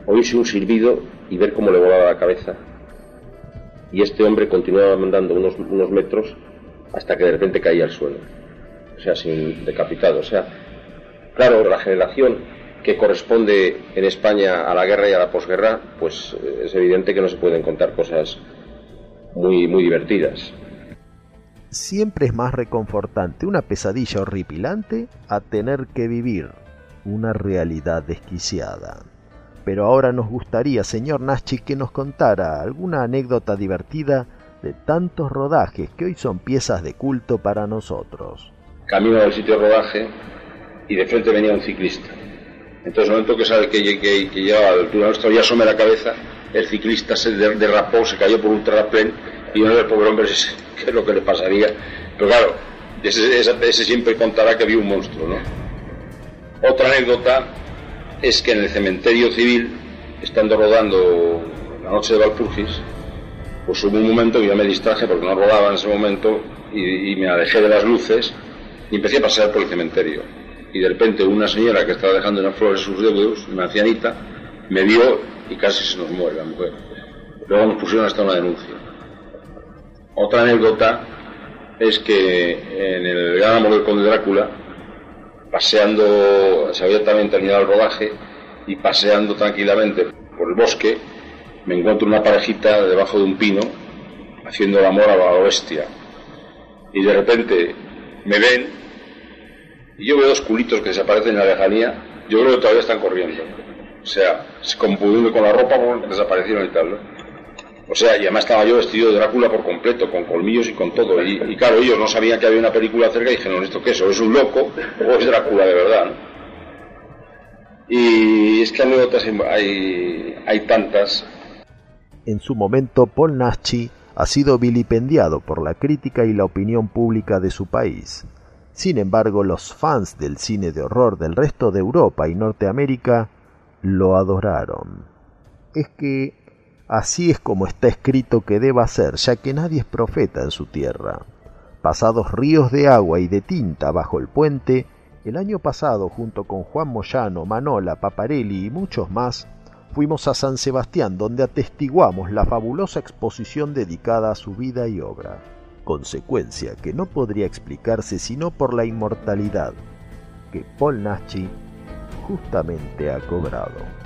oírse un silbido y ver cómo le volaba la cabeza. Y este hombre continuaba andando unos, unos metros hasta que de repente caía al suelo. O sea, sin decapitado. O sea, claro, la generación que corresponde en España a la guerra y a la posguerra, pues es evidente que no se pueden contar cosas muy, muy divertidas. Siempre es más reconfortante una pesadilla horripilante a tener que vivir una realidad desquiciada. Pero ahora nos gustaría, señor Nachi, que nos contara alguna anécdota divertida de tantos rodajes que hoy son piezas de culto para nosotros. Camino al sitio de rodaje y de frente venía un ciclista. Entonces, el momento que sabe que, que, a la altura nuestra ya asome la cabeza, el ciclista se derrapó, se cayó por un terraplén y uno del pobre hombre qué es lo que le pasaría. Pero claro, ese, siempre contará que vio un monstruo, ¿no? Otra anécdota es que en el cementerio civil, estando rodando la noche de Valpurgis, pues hubo un momento que yo me distraje porque no rodaba en ese momento y, y me alejé de las luces y empecé a pasear por el cementerio y de repente una señora que estaba dejando unas flores en sus dedos, una ancianita, me vio y casi se nos muere la mujer. Luego nos pusieron hasta una denuncia. Otra anécdota es que en el Gran Amor del Conde Drácula, paseando, se había también terminado el rodaje, y paseando tranquilamente por el bosque, me encuentro una parejita debajo de un pino haciendo el amor a la bestia. Y de repente me ven y yo veo dos culitos que desaparecen en la lejanía. Yo creo que todavía están corriendo. O sea, se confundiendo con la ropa, desaparecieron y tal. ¿no? O sea, y además estaba yo vestido de Drácula por completo, con colmillos y con todo. Y, y claro, ellos no sabían que había una película cerca y dijeron, ¿esto qué es? ¿O es un loco o es Drácula de verdad? Y es que anécdotas hay, hay tantas. En su momento, Paul Naschy ha sido vilipendiado por la crítica y la opinión pública de su país. Sin embargo, los fans del cine de horror del resto de Europa y Norteamérica lo adoraron. Es que así es como está escrito que deba ser, ya que nadie es profeta en su tierra. Pasados ríos de agua y de tinta bajo el puente, el año pasado, junto con Juan Moyano, Manola, Paparelli y muchos más, fuimos a San Sebastián donde atestiguamos la fabulosa exposición dedicada a su vida y obra, consecuencia que no podría explicarse sino por la inmortalidad que Paul Naschy justamente ha cobrado.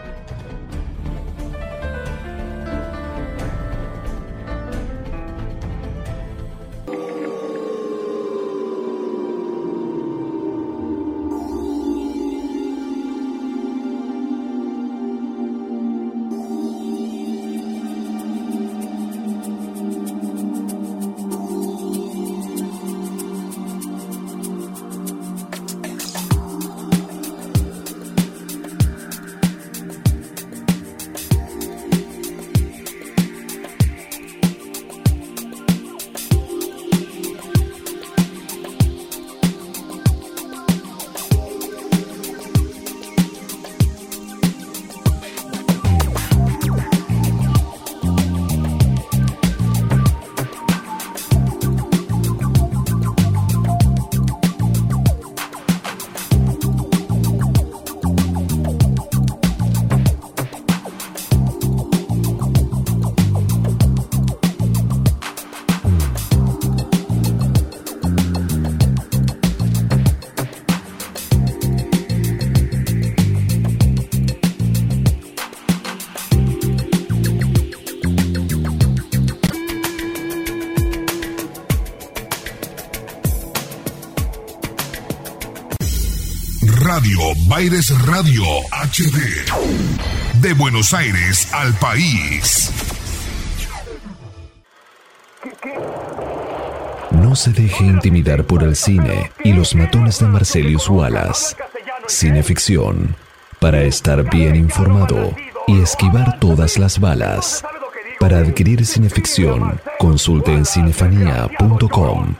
Baires Radio HD. De Buenos Aires al país. No se deje intimidar por el cine y los matones de Marcelius Wallace. Cineficción. Para estar bien informado y esquivar todas las balas. Para adquirir cineficción, consulte en cinefanía.com.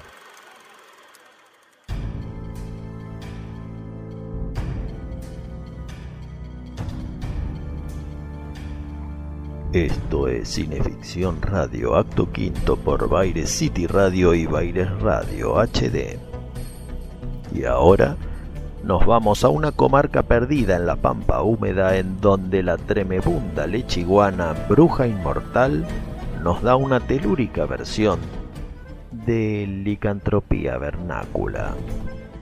Cineficción Radio, acto quinto por Baires City Radio y Baires Radio HD. Y ahora nos vamos a una comarca perdida en la pampa húmeda en donde la tremebunda lechiguana bruja inmortal nos da una telúrica versión de licantropía vernácula.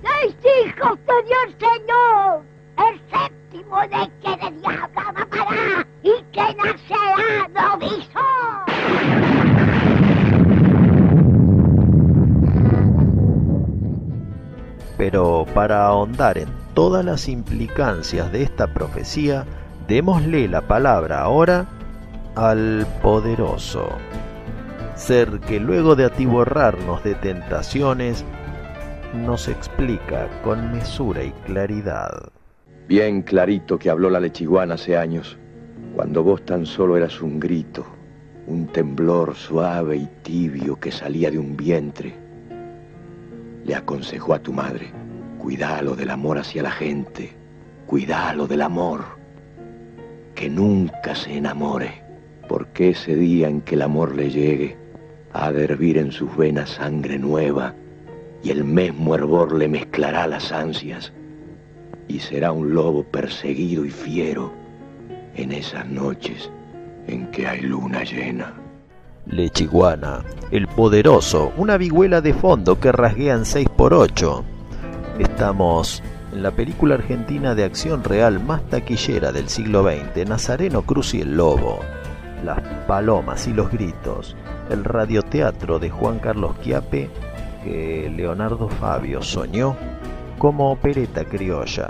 ¡Seis hijos Dios Señor! ¡El séptimo de que de diablo mamará y que nacerá novizo! Pero para ahondar en todas las implicancias de esta profecía, démosle la palabra ahora al poderoso. Ser que luego de atiborrarnos de tentaciones, nos explica con mesura y claridad. Bien clarito que habló la lechiguana hace años, cuando vos tan solo eras un grito, un temblor suave y tibio que salía de un vientre. Le aconsejó a tu madre, cuidalo del amor hacia la gente, cuidalo del amor, que nunca se enamore, porque ese día en que el amor le llegue, ha de hervir en sus venas sangre nueva, y el mismo hervor le mezclará las ansias, y será un lobo perseguido y fiero en esas noches en que hay luna llena. Lechiguana, el poderoso, una vihuela de fondo que rasguean 6 por 8 Estamos En la película argentina de acción real más taquillera del siglo XX, Nazareno Cruz y el Lobo, Las Palomas y los Gritos, el radioteatro de Juan Carlos Quiape que Leonardo Fabio soñó como opereta criolla.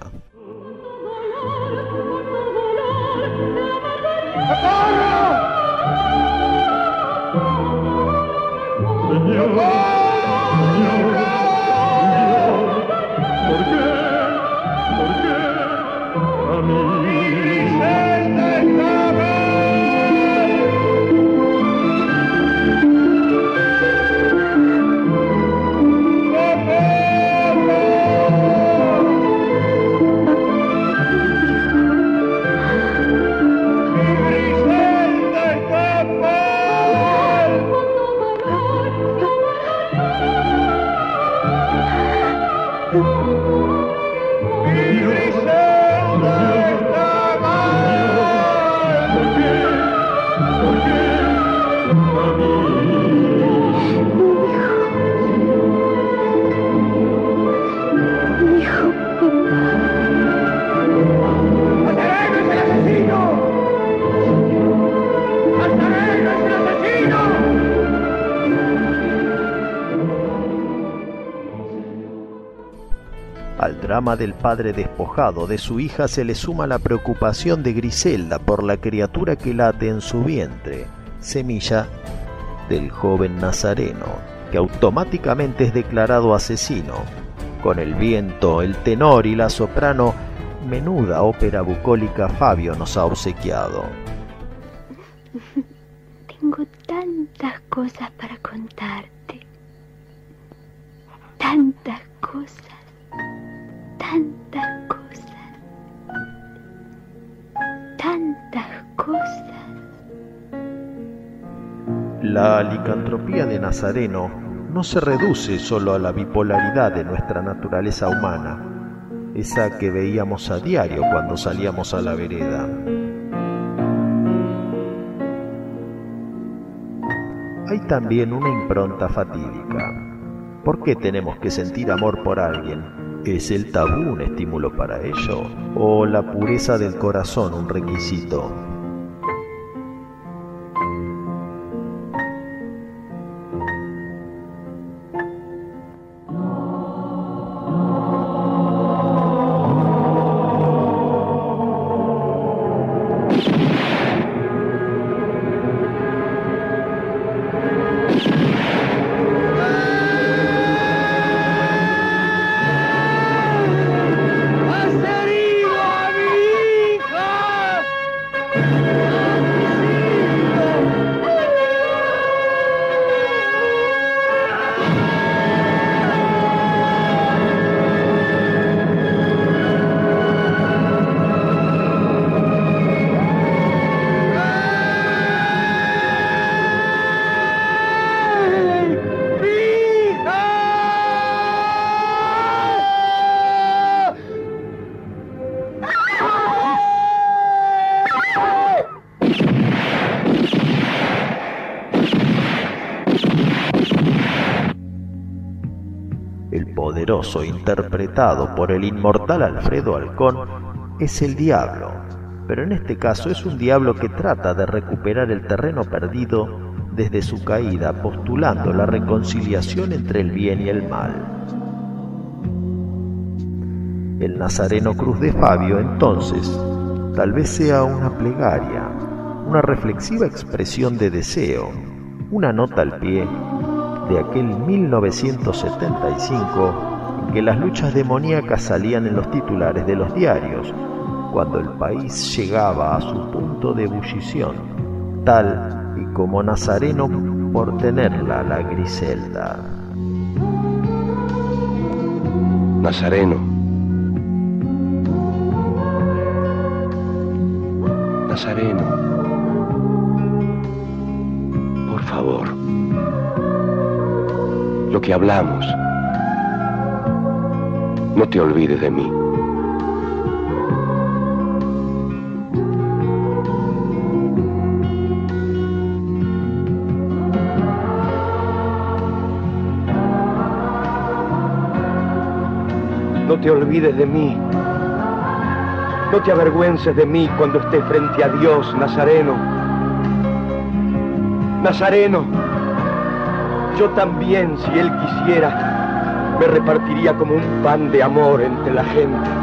Del padre despojado de su hija se le suma la preocupación de Griselda por la criatura que late en su vientre, semilla del joven nazareno, que automáticamente es declarado asesino. Con el viento, el tenor y la soprano, menuda ópera bucólica Fabio nos ha obsequiado. Tengo tantas cosas para contarte. Tantas cosas. Tantas cosas. Tantas cosas. La licantropía de Nazareno no se reduce solo a la bipolaridad de nuestra naturaleza humana, esa que veíamos a diario cuando salíamos a la vereda. Hay también una impronta fatídica. ¿Por qué tenemos que sentir amor por alguien? ¿Es el tabú un estímulo para ello? ¿O la pureza del corazón un requisito? Interpretado por el inmortal Alfredo Halcón es el diablo, pero en este caso es un diablo que trata de recuperar el terreno perdido desde su caída, postulando la reconciliación entre el bien y el mal. El Nazareno Cruz de Fabio, entonces, tal vez sea una plegaria, una reflexiva expresión de deseo, una nota al pie de aquel 1975 en que las luchas demoníacas salían en los titulares de los diarios, cuando el país llegaba a su punto de ebullición, tal y como Nazareno por tenerla la Griselda. Nazareno. Nazareno. Por favor. Lo que hablamos. No te olvides de mí. te olvides de mí. No te avergüences de mí cuando esté frente a Dios, Nazareno. Nazareno, yo también, si Él quisiera, me repartiría como un pan de amor entre la gente.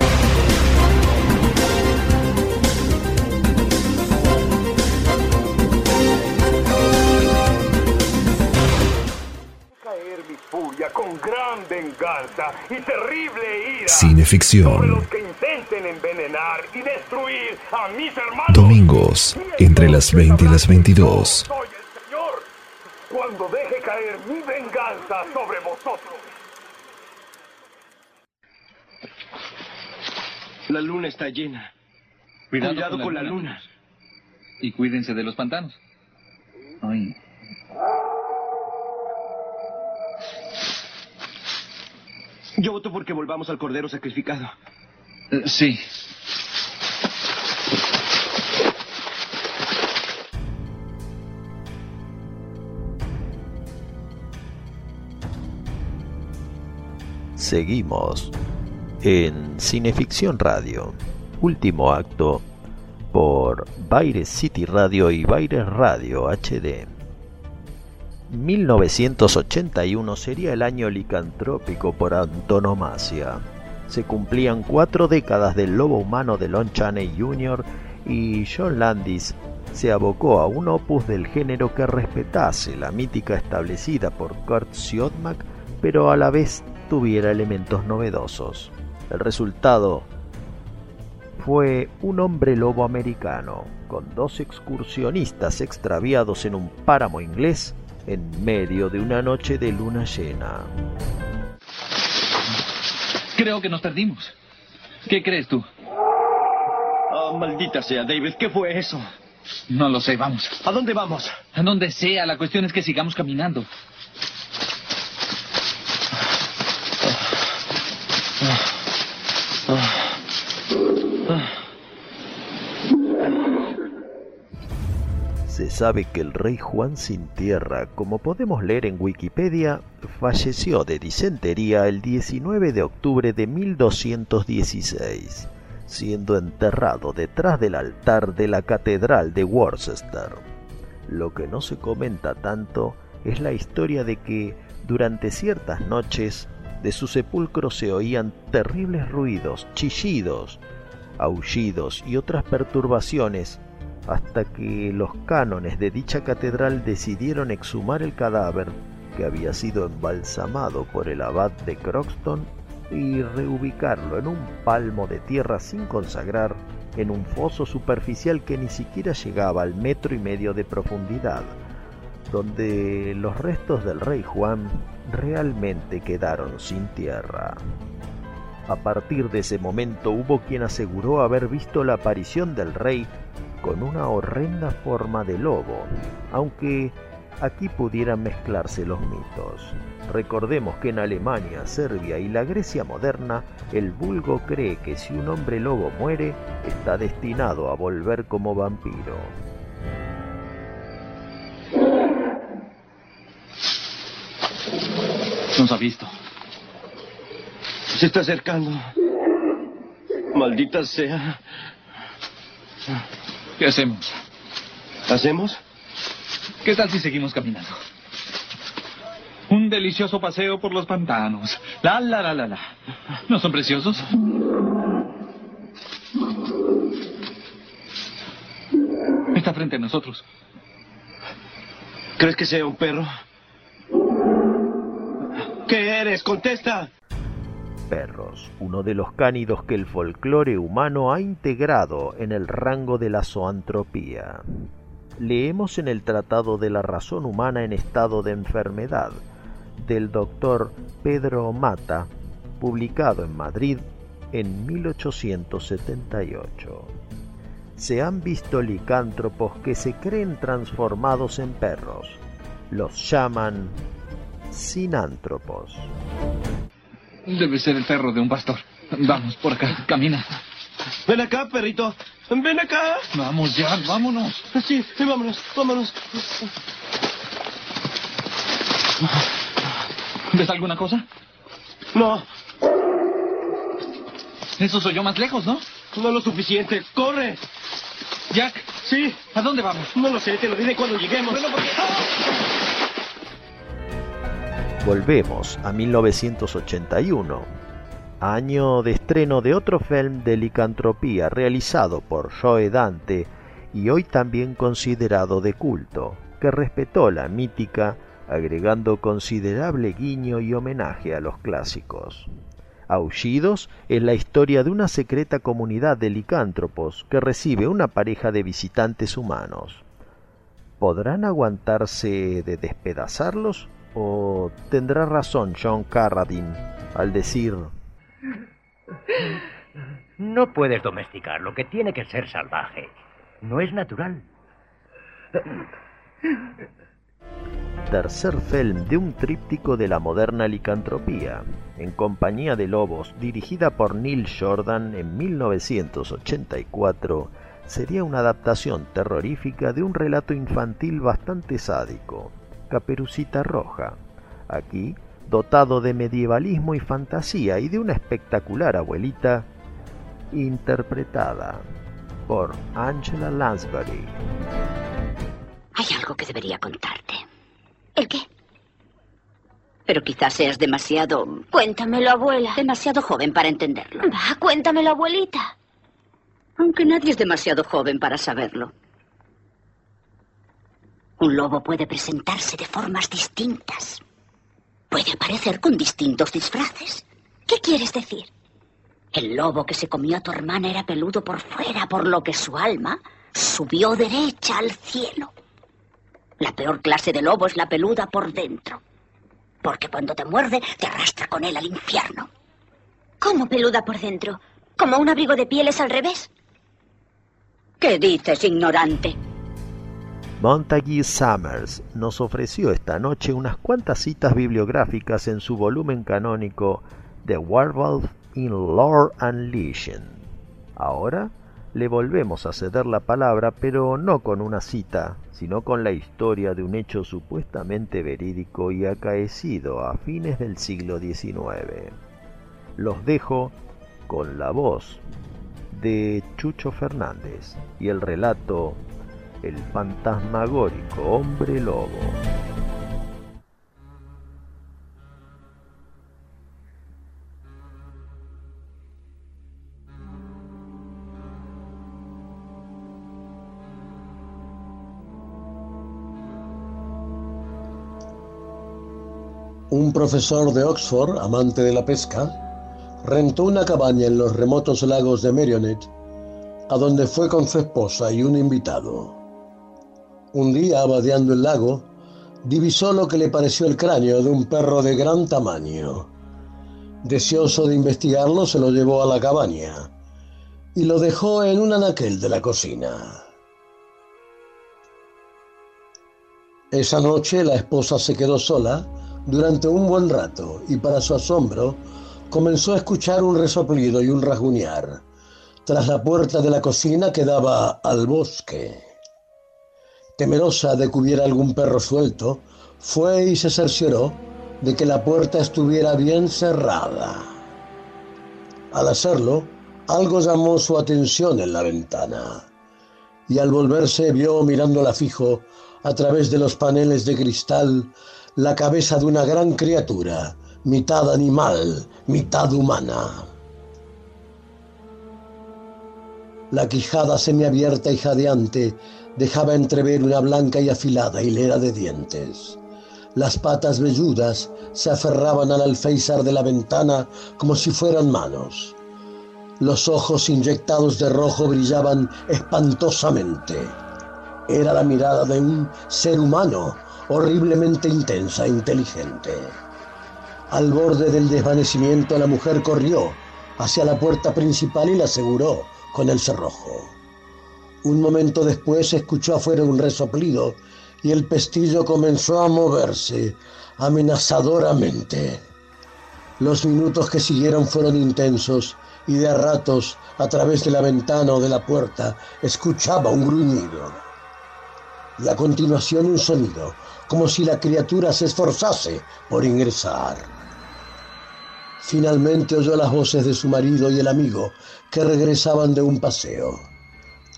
Con gran venganza y terrible ira Cineficción. sobre los que intenten envenenar y destruir a mis hermanos. Domingos, entre las 20 y las 22. Soy el Señor cuando deje caer mi venganza sobre vosotros. La luna está llena. Cuidado, con la luna. Y cuídense de los pantanos. Ay. Yo voto porque volvamos al cordero sacrificado. Eh, sí. Seguimos en Cineficción Radio, último acto por Baires City Radio y Baires Radio HD. 1981 sería el año licantrópico por antonomasia. Se cumplían cuatro décadas del lobo humano de Lon Chaney Jr. y John Landis se abocó a un opus del género que respetase la mítica establecida por Kurt Siodmak, pero a la vez tuviera elementos novedosos. El resultado fue un hombre lobo americano, con dos excursionistas extraviados en un páramo inglés en medio de una noche de luna llena. Creo que nos perdimos. ¿Qué crees tú? Oh, maldita sea, David, ¿qué fue eso? No lo sé, vamos. ¿A dónde vamos? A donde sea, la cuestión es que sigamos caminando. Se sabe que el rey Juan Sin Tierra, como podemos leer en Wikipedia, falleció de disentería el 19 de octubre de 1216, siendo enterrado detrás del altar de la Catedral de Worcester. Lo que no se comenta tanto es la historia de que durante ciertas noches de su sepulcro se oían terribles ruidos, chillidos, aullidos y otras perturbaciones hasta que los cánones de dicha catedral decidieron exhumar el cadáver que había sido embalsamado por el abad de Croxton y reubicarlo en un palmo de tierra sin consagrar en un foso superficial que ni siquiera llegaba al metro y medio de profundidad, donde los restos del rey Juan realmente quedaron sin tierra. A partir de ese momento hubo quien aseguró haber visto la aparición del rey con una horrenda forma de lobo, aunque aquí pudieran mezclarse los mitos. Recordemos que en Alemania, Serbia y la Grecia moderna, el vulgo cree que si un hombre lobo muere, está destinado a volver como vampiro. Nos ha visto. Se está acercando. Maldita sea. ¿Qué hacemos? ¿Hacemos? ¿Qué tal si seguimos caminando? Un delicioso paseo por los pantanos. La, la, la, la, la. ¿No son preciosos? Está frente a nosotros. ¿Crees que sea un perro? ¿Qué eres? Contesta. Perros, uno de los cánidos que el folclore humano ha integrado en el rango de la zoantropía. Leemos en el Tratado de la Razón Humana en Estado de Enfermedad, del doctor Pedro Mata, publicado en Madrid en 1878. Se han visto licántropos que se creen transformados en perros. Los llaman sinántropos. Debe ser el perro de un pastor. Vamos, por acá, camina. Ven acá, perrito. Ven acá. Vamos ya, vámonos. Sí, vámonos, vámonos. ¿Ves alguna cosa? No. Eso soy yo más lejos, ¿no? No lo suficiente. ¡Corre! Jack. Sí. ¿A dónde vamos? No lo sé, te lo diré cuando lleguemos. Volvemos a 1981, año de estreno de otro film de licantropía realizado por Joe Dante y hoy también considerado de culto, que respetó la mítica agregando considerable guiño y homenaje a los clásicos. Aullidos es la historia de una secreta comunidad de licántropos que recibe una pareja de visitantes humanos. ¿Podrán aguantarse de despedazarlos ¿O tendrá razón John Carradine al decir... No puedes domesticar lo que tiene que ser salvaje. No es natural. Tercer film de un tríptico de la moderna licantropía, en compañía de lobos, dirigida por Neil Jordan en 1984, sería una adaptación terrorífica de un relato infantil bastante sádico. Caperucita Roja, aquí dotado de medievalismo y fantasía y de una espectacular abuelita interpretada por Angela Lansbury. Hay algo que debería contarte. ¿El qué? Pero quizás seas demasiado... Cuéntamelo, abuela. Demasiado joven para entenderlo. Va, cuéntamelo, abuelita. Aunque nadie es demasiado joven para saberlo. Un lobo puede presentarse de formas distintas. Puede aparecer con distintos disfraces. ¿Qué quieres decir? El lobo que se comió a tu hermana era peludo por fuera, por lo que su alma subió derecha al cielo. La peor clase de lobo es la peluda por dentro. Porque cuando te muerde, te arrastra con él al infierno. ¿Cómo peluda por dentro? ¿Como un abrigo de pieles al revés? ¿Qué dices, ignorante? Montague Summers nos ofreció esta noche unas cuantas citas bibliográficas en su volumen canónico The Werewolf in Lore and Legend. Ahora le volvemos a ceder la palabra, pero no con una cita, sino con la historia de un hecho supuestamente verídico y acaecido a fines del siglo XIX. Los dejo con la voz de Chucho Fernández y el relato el fantasmagórico hombre lobo. Un profesor de Oxford, amante de la pesca, rentó una cabaña en los remotos lagos de Merionet, a donde fue con su esposa y un invitado. Un día, vadeando el lago, divisó lo que le pareció el cráneo de un perro de gran tamaño. Deseoso de investigarlo, se lo llevó a la cabaña y lo dejó en un anaquel de la cocina. Esa noche la esposa se quedó sola durante un buen rato y para su asombro comenzó a escuchar un resoplido y un rasguñar tras la puerta de la cocina que daba al bosque. Temerosa de que hubiera algún perro suelto, fue y se cercioró de que la puerta estuviera bien cerrada. Al hacerlo, algo llamó su atención en la ventana y al volverse vio mirándola fijo a través de los paneles de cristal la cabeza de una gran criatura, mitad animal, mitad humana. La quijada semiabierta y jadeante dejaba entrever una blanca y afilada hilera de dientes. Las patas velludas se aferraban al alféizar de la ventana como si fueran manos. Los ojos inyectados de rojo brillaban espantosamente. Era la mirada de un ser humano horriblemente intensa e inteligente. Al borde del desvanecimiento la mujer corrió hacia la puerta principal y la aseguró con el cerrojo. Un momento después escuchó afuera un resoplido y el pestillo comenzó a moverse amenazadoramente. Los minutos que siguieron fueron intensos y de a ratos, a través de la ventana o de la puerta, escuchaba un gruñido. Y a continuación un sonido, como si la criatura se esforzase por ingresar. Finalmente oyó las voces de su marido y el amigo que regresaban de un paseo.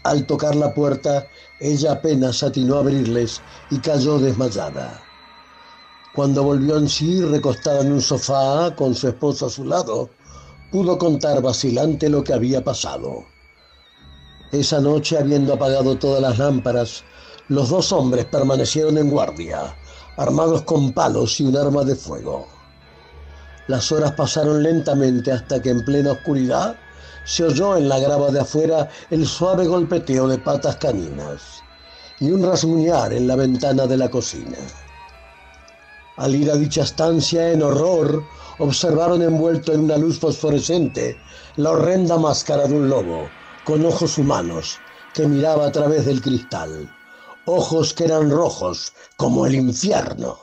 Al tocar la puerta, ella apenas atinó a abrirles y cayó desmayada. Cuando volvió en sí, recostada en un sofá con su esposo a su lado, pudo contar vacilante lo que había pasado. Esa noche, habiendo apagado todas las lámparas, los dos hombres permanecieron en guardia, armados con palos y un arma de fuego. Las horas pasaron lentamente hasta que en plena oscuridad se oyó en la grava de afuera el suave golpeteo de patas caninas y un rasguñar en la ventana de la cocina. Al ir a dicha estancia en horror, observaron envuelto en una luz fosforescente la horrenda máscara de un lobo, con ojos humanos, que miraba a través del cristal, ojos que eran rojos como el infierno.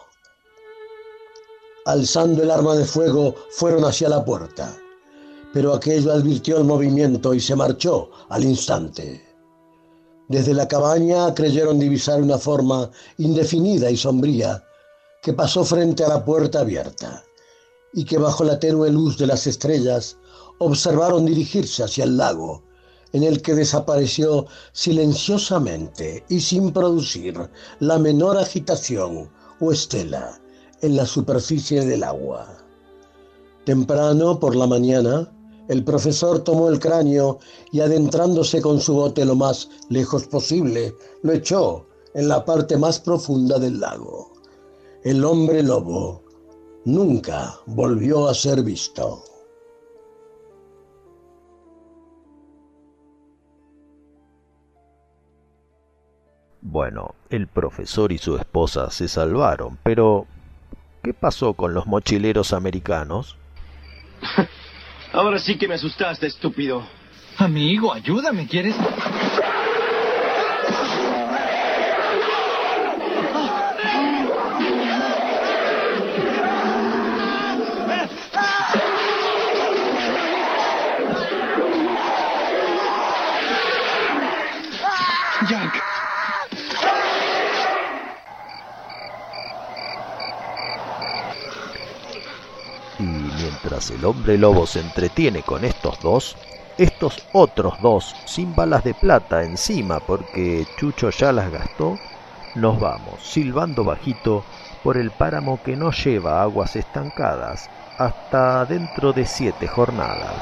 Alzando el arma de fuego, fueron hacia la puerta, pero aquello advirtió el movimiento y se marchó al instante. Desde la cabaña creyeron divisar una forma indefinida y sombría que pasó frente a la puerta abierta y que bajo la tenue luz de las estrellas observaron dirigirse hacia el lago, en el que desapareció silenciosamente y sin producir la menor agitación o estela en la superficie del agua. Temprano por la mañana, el profesor tomó el cráneo y adentrándose con su bote lo más lejos posible, lo echó en la parte más profunda del lago. El hombre lobo nunca volvió a ser visto. Bueno, el profesor y su esposa se salvaron, pero ¿qué pasó con los mochileros americanos? Ahora sí que me asustaste, estúpido. Amigo, ayúdame, ¿quieres? Mientras el hombre lobo se entretiene con estos dos, estos otros dos, sin balas de plata encima porque Chucho ya las gastó, nos vamos, silbando bajito, por el páramo que no lleva aguas estancadas, hasta dentro de siete jornadas.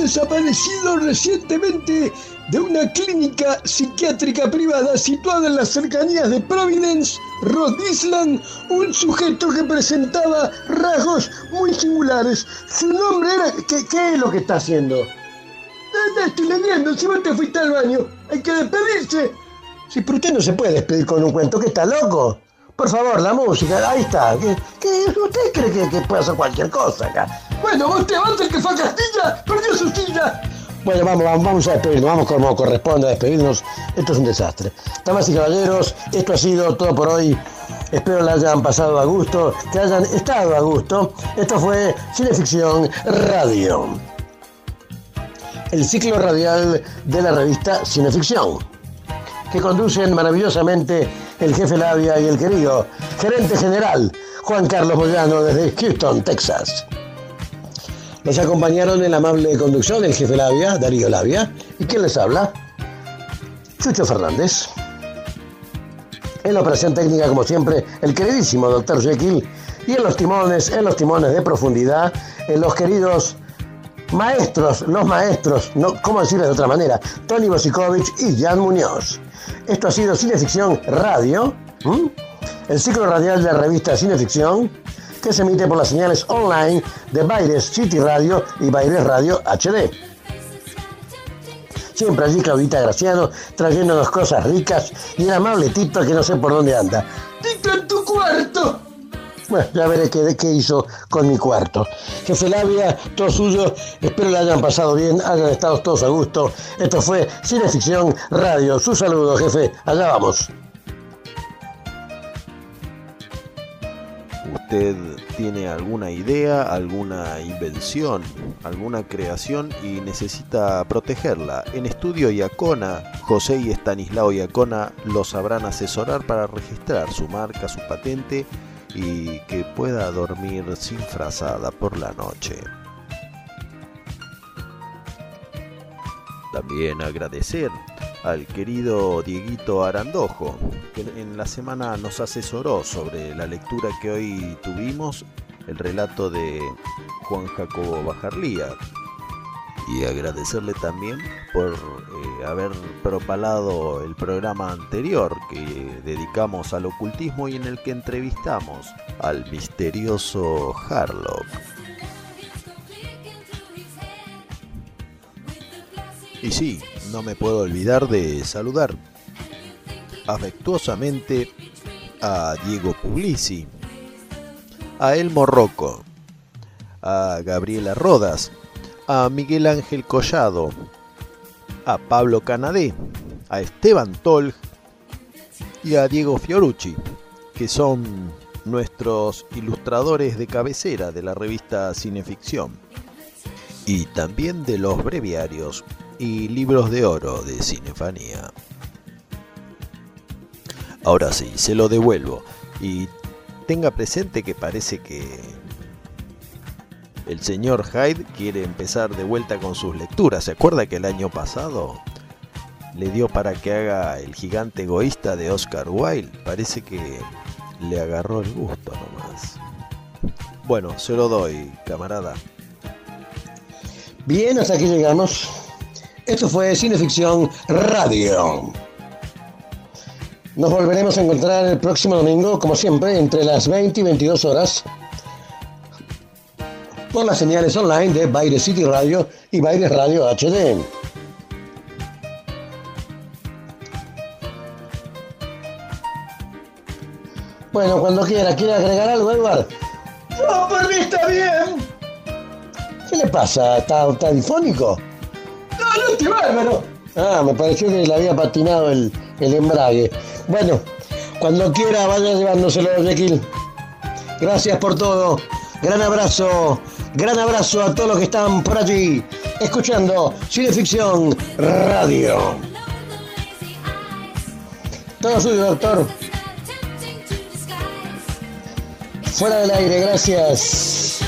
Desaparecido recientemente de una clínica psiquiátrica privada situada en las cercanías de Providence, Rhode Island, un sujeto que presentaba rasgos muy singulares. Su nombre era... ¿Qué, es lo que está haciendo? estoy leyendo, si vos te fuiste al baño, hay que despedirse. Sí, pero usted no se puede despedir con un cuento, que está loco. Por favor, la música, ahí está. ¿Qué, usted cree que, que puede hacer cualquier cosa acá? Bueno, vos te que fue a Castilla, perdió su silla. Bueno, vamos, vamos a despedirnos, vamos como corresponde a despedirnos. Esto es un desastre. Damas y caballeros, esto ha sido todo por hoy. Espero la hayan pasado a gusto, que hayan estado a gusto. Esto fue Cineficción Radio, el ciclo radial de la revista Cineficción, que conducen maravillosamente el jefe Labia y el querido gerente general Juan Carlos Moyano desde Houston, Texas. Nos acompañaron en la amable conducción el jefe Labia, Darío Labia, y quien les habla, Chucho Fernández. En la operación técnica, como siempre, el queridísimo doctor Jekyll, y en los timones, en los timones de profundidad, en los queridos maestros, los maestros, no, ¿cómo decirlo de otra manera? Tony Bosikovich y Jan Muñoz. Esto ha sido Cineficción Radio, el ciclo radial de la revista Cineficción, que se emite por las señales online de Baires City Radio y Baires Radio HD. Siempre allí Claudita Graciano trayéndonos cosas ricas y el amable Tito que no sé por dónde anda. ¡Tito en tu cuarto! Bueno, ya veré qué, qué hizo con mi cuarto. Jefe Labia, todo suyo. Espero le hayan pasado bien, hayan estado todos a gusto. Esto fue Cineficción Radio. Su saludo, jefe. Allá vamos. ¿Usted tiene alguna idea, alguna invención, alguna creación y necesita protegerla? En Estudio Iacona, José y Estanislao Iacona lo sabrán asesorar para registrar su marca, su patente y que pueda dormir sin frazada por la noche. También agradecer al querido Dieguito Arandojo, que en la semana nos asesoró sobre la lectura que hoy tuvimos, el relato de Juan Jacobo Bajarlía. Y agradecerle también por eh, haber propalado el programa anterior que dedicamos al ocultismo y en el que entrevistamos al misterioso Harlock. Y sí, no me puedo olvidar de saludar afectuosamente a Diego Puglisi, a Elmo Rocco, a Gabriela Rodas, a Miguel Ángel Collado, a Pablo Canadé, a Esteban Tolg y a Diego Fiorucci, que son nuestros ilustradores de cabecera de la revista Cineficción y también de los breviarios y libros de oro de Cinefanía. Ahora sí, se lo devuelvo y tenga presente que parece que el señor Hyde quiere empezar de vuelta con sus lecturas. ¿Se acuerda que el año pasado le dio para que haga el gigante egoísta de Oscar Wilde? Parece que le agarró el gusto nomás. Bueno, se lo doy, camarada. Bien, hasta aquí llegamos. Esto fue Cineficción Radio. Nos volveremos a encontrar el próximo domingo, como siempre, entre las 20 y 22 horas, por las señales online de Baile City Radio y Baile Radio HD. Bueno, cuando quiera, ¿quiere agregar algo, Edward? No, por mí está bien. ¿Qué le pasa? ¿Está, está difónico? No, no estoy bárbaro. Ah, me pareció que le había patinado el, el embrague. Bueno, cuando quiera vaya llevándoselo, Jekyll. Gracias por todo. Gran abrazo. Gran abrazo a todos los que están por allí escuchando Cineficción Radio. Todo suyo, doctor. Fuera del aire, gracias.